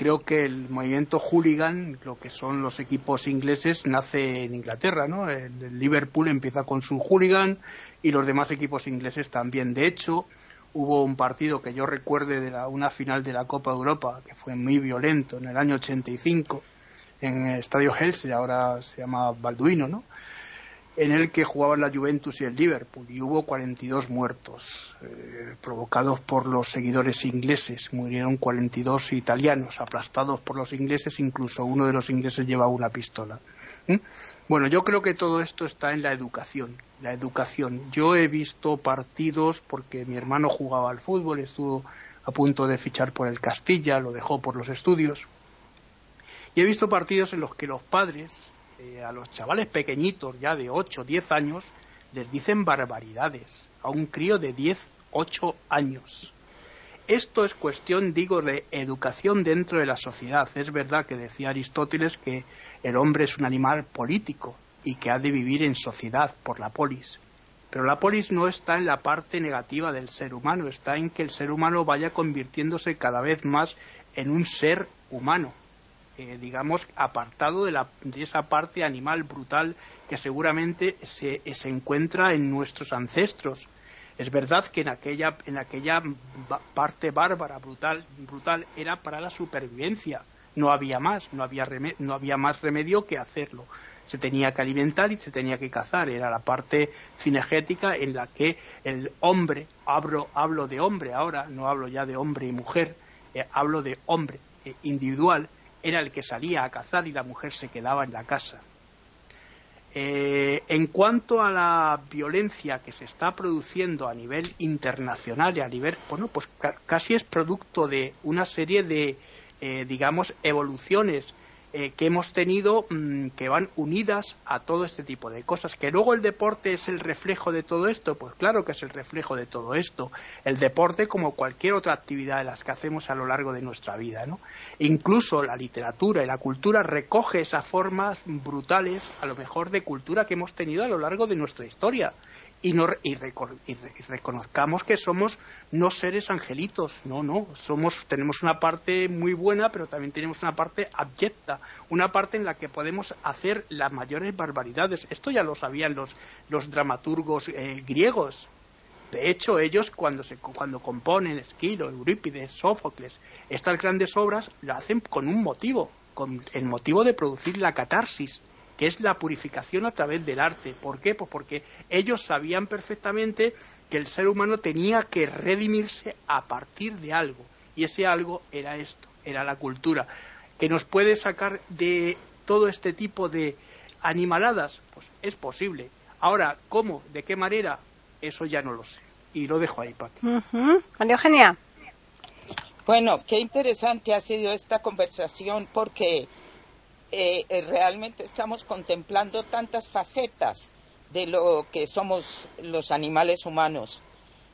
creo que el movimiento hooligan, lo que son los equipos ingleses, nace en Inglaterra, ¿no? El, Liverpool empieza con su hooligan y los demás equipos ingleses también. De hecho, hubo un partido que yo recuerde de la, una final de la Copa de Europa que fue muy violento en el año 85 en el Estadio Helse, ahora se llama Balduino, ¿no? En el que jugaban la Juventus y el Liverpool y hubo 42 muertos eh, provocados por los seguidores ingleses. Murieron 42 italianos aplastados por los ingleses, incluso uno de los ingleses llevaba una pistola. Bueno, yo creo que todo esto está en la educación. La educación. Yo he visto partidos porque mi hermano jugaba al fútbol, estuvo a punto de fichar por el Castilla, lo dejó por los estudios. Y he visto partidos en los que los padres eh, a los chavales pequeñitos ya de 8, 10 años les dicen barbaridades a un crío de 10, 8 años. Esto es cuestión, digo, de educación dentro de la sociedad. Es verdad que decía Aristóteles que el hombre es un animal político y que ha de vivir en sociedad por la polis. Pero la polis no está en la parte negativa del ser humano, está en que el ser humano vaya convirtiéndose cada vez más en un ser humano, eh, digamos, apartado de, la, de, esa parte animal brutal que seguramente se, se, encuentra en nuestros ancestros. Es verdad que en aquella, en aquella parte bárbara, brutal, brutal, era para la supervivencia. No había más, no había, no había más remedio que hacerlo. Se tenía que alimentar y se tenía que cazar. Era la parte cinegética en la que el hombre, hablo, hablo de hombre ahora, no hablo ya de hombre y mujer, eh, hablo de hombre eh, individual, era el que salía a cazar y la mujer se quedaba en la casa. Eh, en cuanto a la violencia que se está produciendo a nivel internacional y a nivel, bueno, pues casi es producto de una serie de, eh, digamos, evoluciones eh, que hemos tenido mm, que van unidas a todo este tipo de cosas. Que luego el deporte es el reflejo de todo esto, pues claro que es el reflejo de todo esto. El deporte como cualquier otra actividad de las que hacemos a lo largo de nuestra vida, ¿no? Incluso la literatura y la cultura recoge esas formas brutales, a lo mejor de cultura que hemos tenido a lo largo de nuestra historia y, no, y, reconozcamos que somos no seres angelitos, no, no, somos, tenemos una parte muy buena, pero también tenemos una parte abyecta, una parte en la que podemos hacer las mayores barbaridades. Esto ya lo sabían los, los dramaturgos eh, griegos. De hecho, ellos cuando, se, cuando componen Esquilo, Eurípides, Sófocles, estas grandes obras, lo hacen con un motivo, con el motivo de producir la catarsis, que es la purificación a través del arte. ¿Por qué? Pues porque ellos sabían perfectamente que el ser humano tenía que redimirse a partir de algo. Y ese algo era esto, era la cultura, que nos puede sacar de todo este tipo de animaladas. Pues es posible. Ahora, ¿cómo? ¿De qué manera? Eso ya no lo sé. Y lo dejo ahí, Pati. Eugenia. Bueno, qué interesante ha sido esta conversación porque eh, eh, realmente estamos contemplando tantas facetas de lo que somos los animales humanos.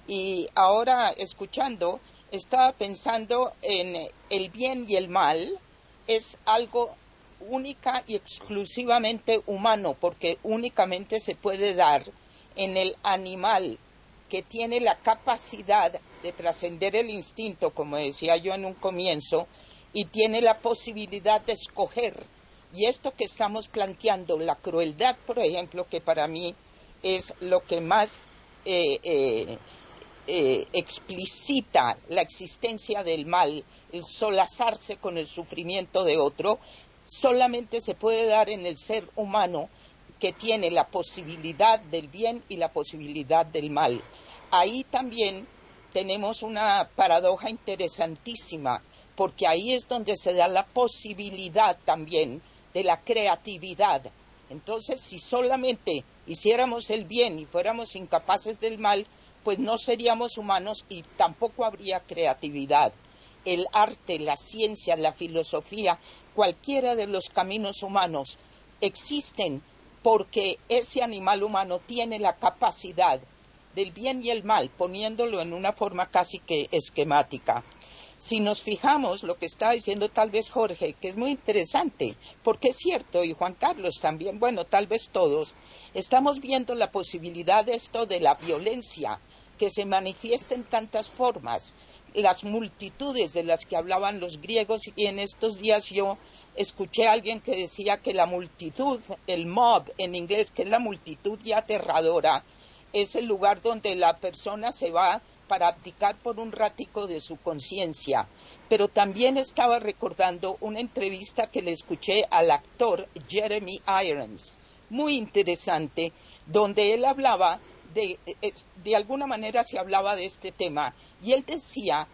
Y ahora, escuchando, estaba pensando en el bien y el mal es algo única y exclusivamente humano, porque únicamente se puede dar en el animal que tiene la capacidad de trascender el instinto, como decía yo en un comienzo, y tiene la posibilidad de escoger. Y esto que estamos planteando, la crueldad, por ejemplo, que para mí es lo que más eh, eh, eh, explicita la existencia del mal, el solazarse con el sufrimiento de otro, solamente se puede dar en el ser humano que tiene la posibilidad del bien y la posibilidad del mal. Ahí también tenemos una paradoja interesantísima, porque ahí es donde se da la posibilidad también de la creatividad. Entonces, si solamente hiciéramos el bien y fuéramos incapaces del mal, pues no seríamos humanos y tampoco habría creatividad. El arte, la ciencia, la filosofía, cualquiera de los caminos humanos existen porque ese animal humano tiene la capacidad del bien y el mal, poniéndolo en una forma casi que esquemática. Si nos fijamos, lo que está diciendo tal vez Jorge, que es muy interesante, porque es cierto, y Juan Carlos también, bueno, tal vez todos, estamos viendo la posibilidad de esto de la violencia, que se manifiesta en tantas formas, las multitudes de las que hablaban los griegos, y en estos días yo escuché a alguien que decía que la multitud, el mob en inglés, que es la multitud ya aterradora, es el lugar donde la persona se va para abdicar por un ratico de su conciencia. Pero también estaba recordando una entrevista que le escuché al actor Jeremy Irons, muy interesante, donde él hablaba de, de alguna manera se hablaba de este tema, y él decía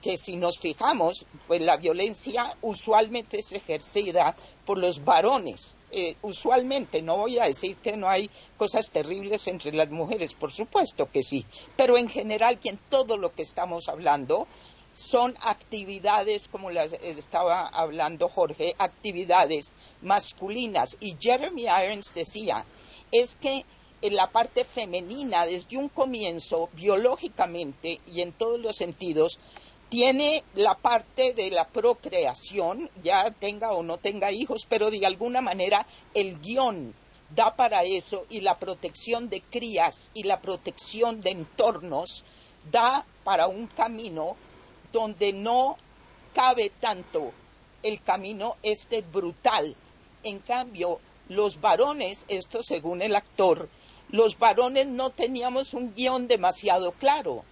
que si nos fijamos, pues la violencia usualmente es ejercida por los varones. Eh, usualmente, no voy a decir que no hay cosas terribles entre las mujeres, por supuesto que sí, pero en general, que en todo lo que estamos hablando son actividades, como las estaba hablando Jorge, actividades masculinas. Y Jeremy Irons decía, es que en la parte femenina, desde un comienzo, biológicamente y en todos los sentidos, tiene la parte de la procreación, ya tenga o no tenga hijos, pero de alguna manera el guion da para eso y la protección de crías y la protección de entornos da para un camino donde no cabe tanto el camino este brutal. En cambio, los varones, esto según el actor, los varones no teníamos un guion demasiado claro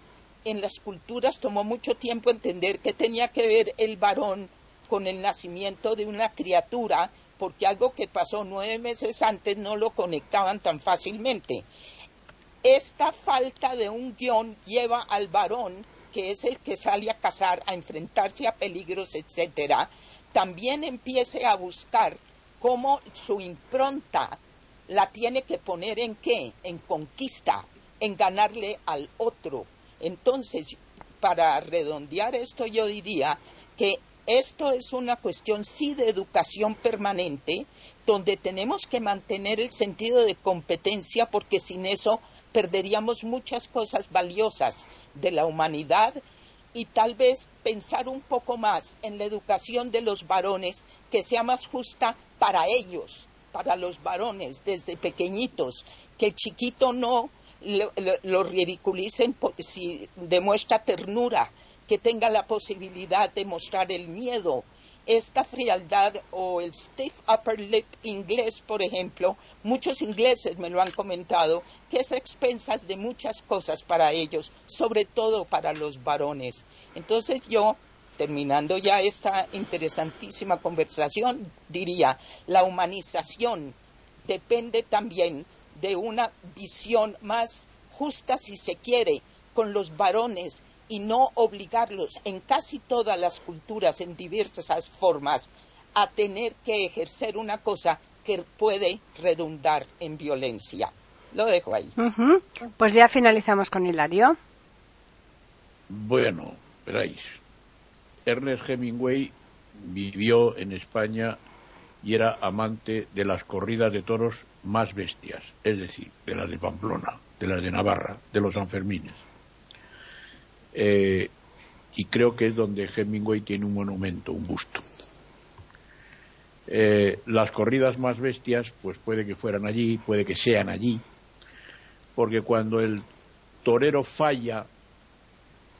en las culturas tomó mucho tiempo entender qué tenía que ver el varón con el nacimiento de una criatura, porque algo que pasó nueve meses antes no lo conectaban tan fácilmente. Esta falta de un guion lleva al varón, que es el que sale a cazar, a enfrentarse a peligros, etcétera, también empiece a buscar cómo su impronta la tiene que poner en qué, en conquista, en ganarle al otro, entonces, para redondear esto, yo diría que esto es una cuestión sí de educación permanente, donde tenemos que mantener el sentido de competencia porque sin eso perderíamos muchas cosas valiosas de la humanidad y tal vez pensar un poco más en la educación de los varones que sea más justa para ellos, para los varones desde pequeñitos, que el chiquito no lo, ridiculicen si demuestra ternura, que tenga la posibilidad de mostrar el miedo esta frialdad o el stiff upper lip inglés, por ejemplo, muchos ingleses me lo han comentado, que es expensas de muchas cosas para ellos, sobre todo para los varones. Entonces yo, terminando ya esta interesantísima conversación, diría, la humanización depende también de una visión más justa, si se quiere, con los varones y no obligarlos en casi todas las culturas, en diversas formas, a tener que ejercer una cosa que puede redundar en violencia. Lo dejo ahí. Pues ya finalizamos con Hilario. Bueno, veréis. Ernest Hemingway vivió en España y era amante de las corridas de toros más bestias, es decir, de las de Pamplona, de las de Navarra, de los Sanfermines. Eh, y creo que es donde Hemingway tiene un monumento, un busto. Eh, las corridas más bestias, pues puede que fueran allí, puede que sean allí, porque cuando el torero falla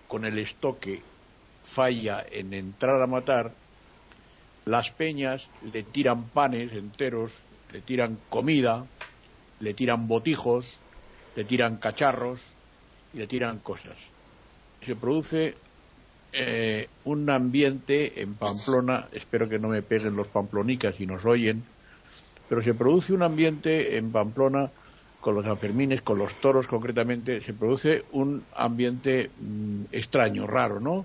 con el estoque, falla en entrar a matar, las peñas le tiran panes enteros, le tiran comida, le tiran botijos, le tiran cacharros y le tiran cosas se produce eh, un ambiente en Pamplona, espero que no me peguen los pamplonicas y nos oyen, pero se produce un ambiente en Pamplona con los Sanfermines, con los toros concretamente, se produce un ambiente mm, extraño, raro, ¿no?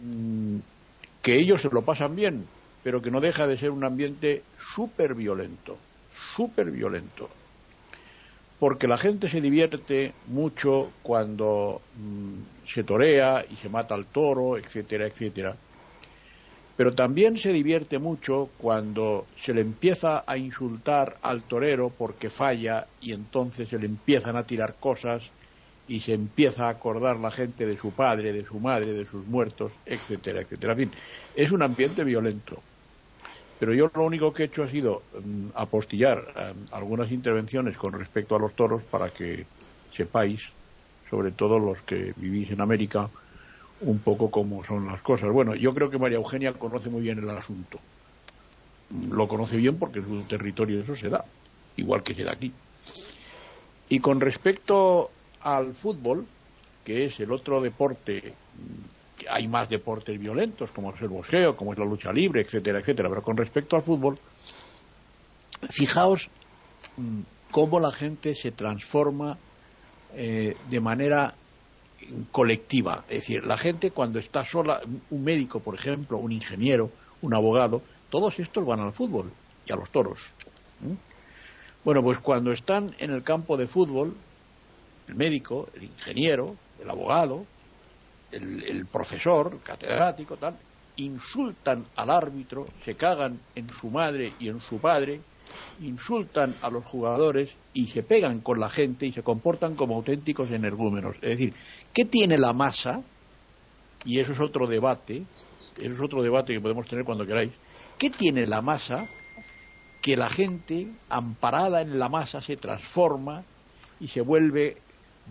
Mm, que ellos se lo pasan bien, pero que no deja de ser un ambiente súper violento, súper violento porque la gente se divierte mucho cuando mm, se torea y se mata al toro, etcétera, etcétera. Pero también se divierte mucho cuando se le empieza a insultar al torero porque falla y entonces se le empiezan a tirar cosas y se empieza a acordar la gente de su padre, de su madre, de sus muertos, etcétera, etcétera. En fin, es un ambiente violento. Pero yo lo único que he hecho ha sido mm, apostillar em, algunas intervenciones con respecto a los toros para que sepáis, sobre todo los que vivís en América, un poco cómo son las cosas. Bueno, yo creo que María Eugenia conoce muy bien el asunto. Mm, lo conoce bien porque en su territorio eso se da, igual que se da aquí. Y con respecto al fútbol, que es el otro deporte mm, hay más deportes violentos, como es el boxeo, como es la lucha libre, etcétera, etcétera. Pero con respecto al fútbol, fijaos mm, cómo la gente se transforma eh, de manera colectiva. Es decir, la gente cuando está sola, un médico, por ejemplo, un ingeniero, un abogado, todos estos van al fútbol y a los toros. Bueno, pues cuando están en el campo de fútbol, el médico, el ingeniero, el abogado, el, profesor, el catedrático, tal, insultan al árbitro, se cagan en su madre y en su padre, insultan a los jugadores y se pegan con la gente y se comportan como auténticos energúmenos. Es decir, ¿qué tiene la masa? Y eso es otro debate, eso es otro debate que podemos tener cuando queráis. ¿Qué tiene la masa que la gente, amparada en la masa, se transforma y se vuelve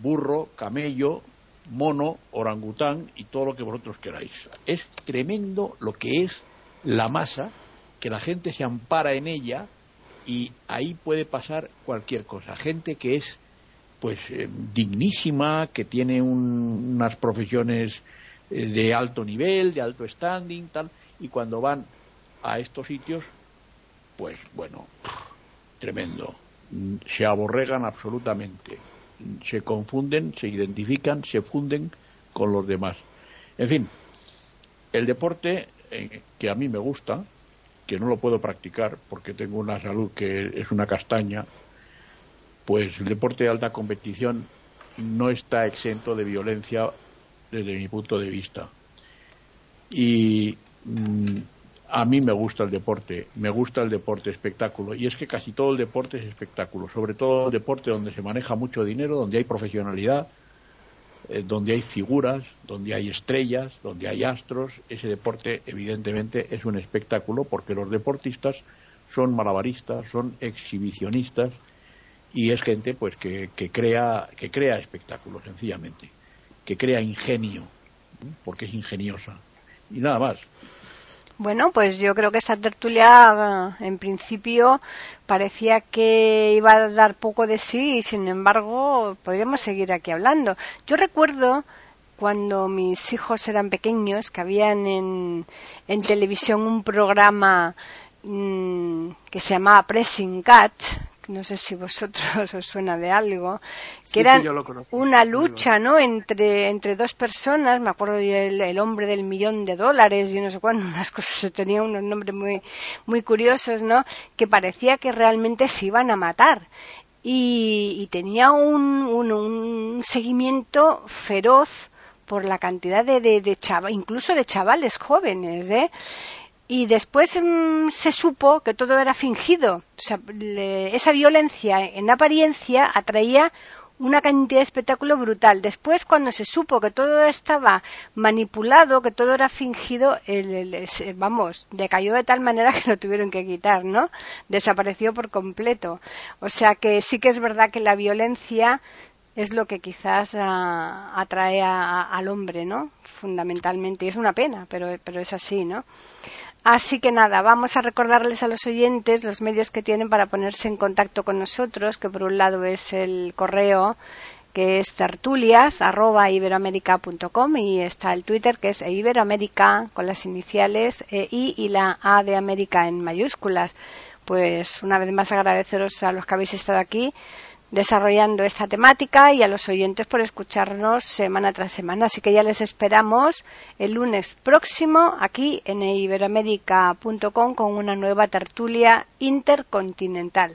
burro, camello, mono, orangután y todo lo que vosotros queráis. Es tremendo lo que es la masa, que la gente se ampara en ella y ahí puede pasar cualquier cosa. Gente que es pues eh, dignísima, que tiene unas profesiones eh, de alto nivel, de alto standing, tal, y cuando van a estos sitios, pues bueno, tremendo, se aborregan absolutamente se confunden, se identifican, se funden con los demás. En fin, el deporte eh, que a mí me gusta, que no lo puedo practicar porque tengo una salud que es una castaña, pues el deporte de alta competición no está exento de violencia desde mi punto de vista. Y mm, a mí me gusta el deporte, me gusta el deporte espectáculo. Y es que casi todo el deporte es espectáculo, sobre todo el deporte donde se maneja mucho dinero, donde hay profesionalidad, eh, donde hay figuras, donde hay estrellas, donde hay astros. Ese deporte, evidentemente, es un espectáculo porque los deportistas son malabaristas, son exhibicionistas y es gente pues que, que crea que crea espectáculos sencillamente, que crea ingenio, porque es ingeniosa y nada más. Bueno, pues yo creo que esta tertulia, en principio, parecía que iba a dar poco de sí y, sin embargo, podríamos seguir aquí hablando. Yo recuerdo cuando mis hijos eran pequeños que habían en, en televisión un programa mm, que se llamaba Pressing Cat, no sé si vosotros os suena de algo, que era una lucha, ¿no? Entre, entre dos personas, me acuerdo el, el hombre del millón de dólares y no sé cuándo, unas cosas, tenía unos nombres muy, muy curiosos, ¿no? Que parecía que realmente se iban a matar. Y, tenía un, un, seguimiento feroz por la cantidad de, de, de incluso de chavales jóvenes, ¿eh? Y después mm, se supo que todo era fingido. O sea, esa violencia en apariencia atraía una cantidad de espectáculo brutal. Después, cuando se supo que todo estaba manipulado, que todo era fingido, el, vamos, decayó de tal manera que lo tuvieron que quitar, ¿no? Desapareció por completo. O sea que sí que es verdad que la violencia es lo que quizás ah, atrae al hombre, ¿no? Fundamentalmente. Y es una pena, pero, pero es así, ¿no? Así que nada, vamos a recordarles a los oyentes los medios que tienen para ponerse en contacto con nosotros, que por un lado es el correo que es tertulias y está el Twitter que es iberoamérica con las iniciales e I y la A de América en mayúsculas. Pues una vez más agradeceros a los que habéis estado aquí desarrollando esta temática y a los oyentes por escucharnos semana tras semana. Así que ya les esperamos el lunes próximo aquí en iberoamérica.com con una nueva tertulia intercontinental.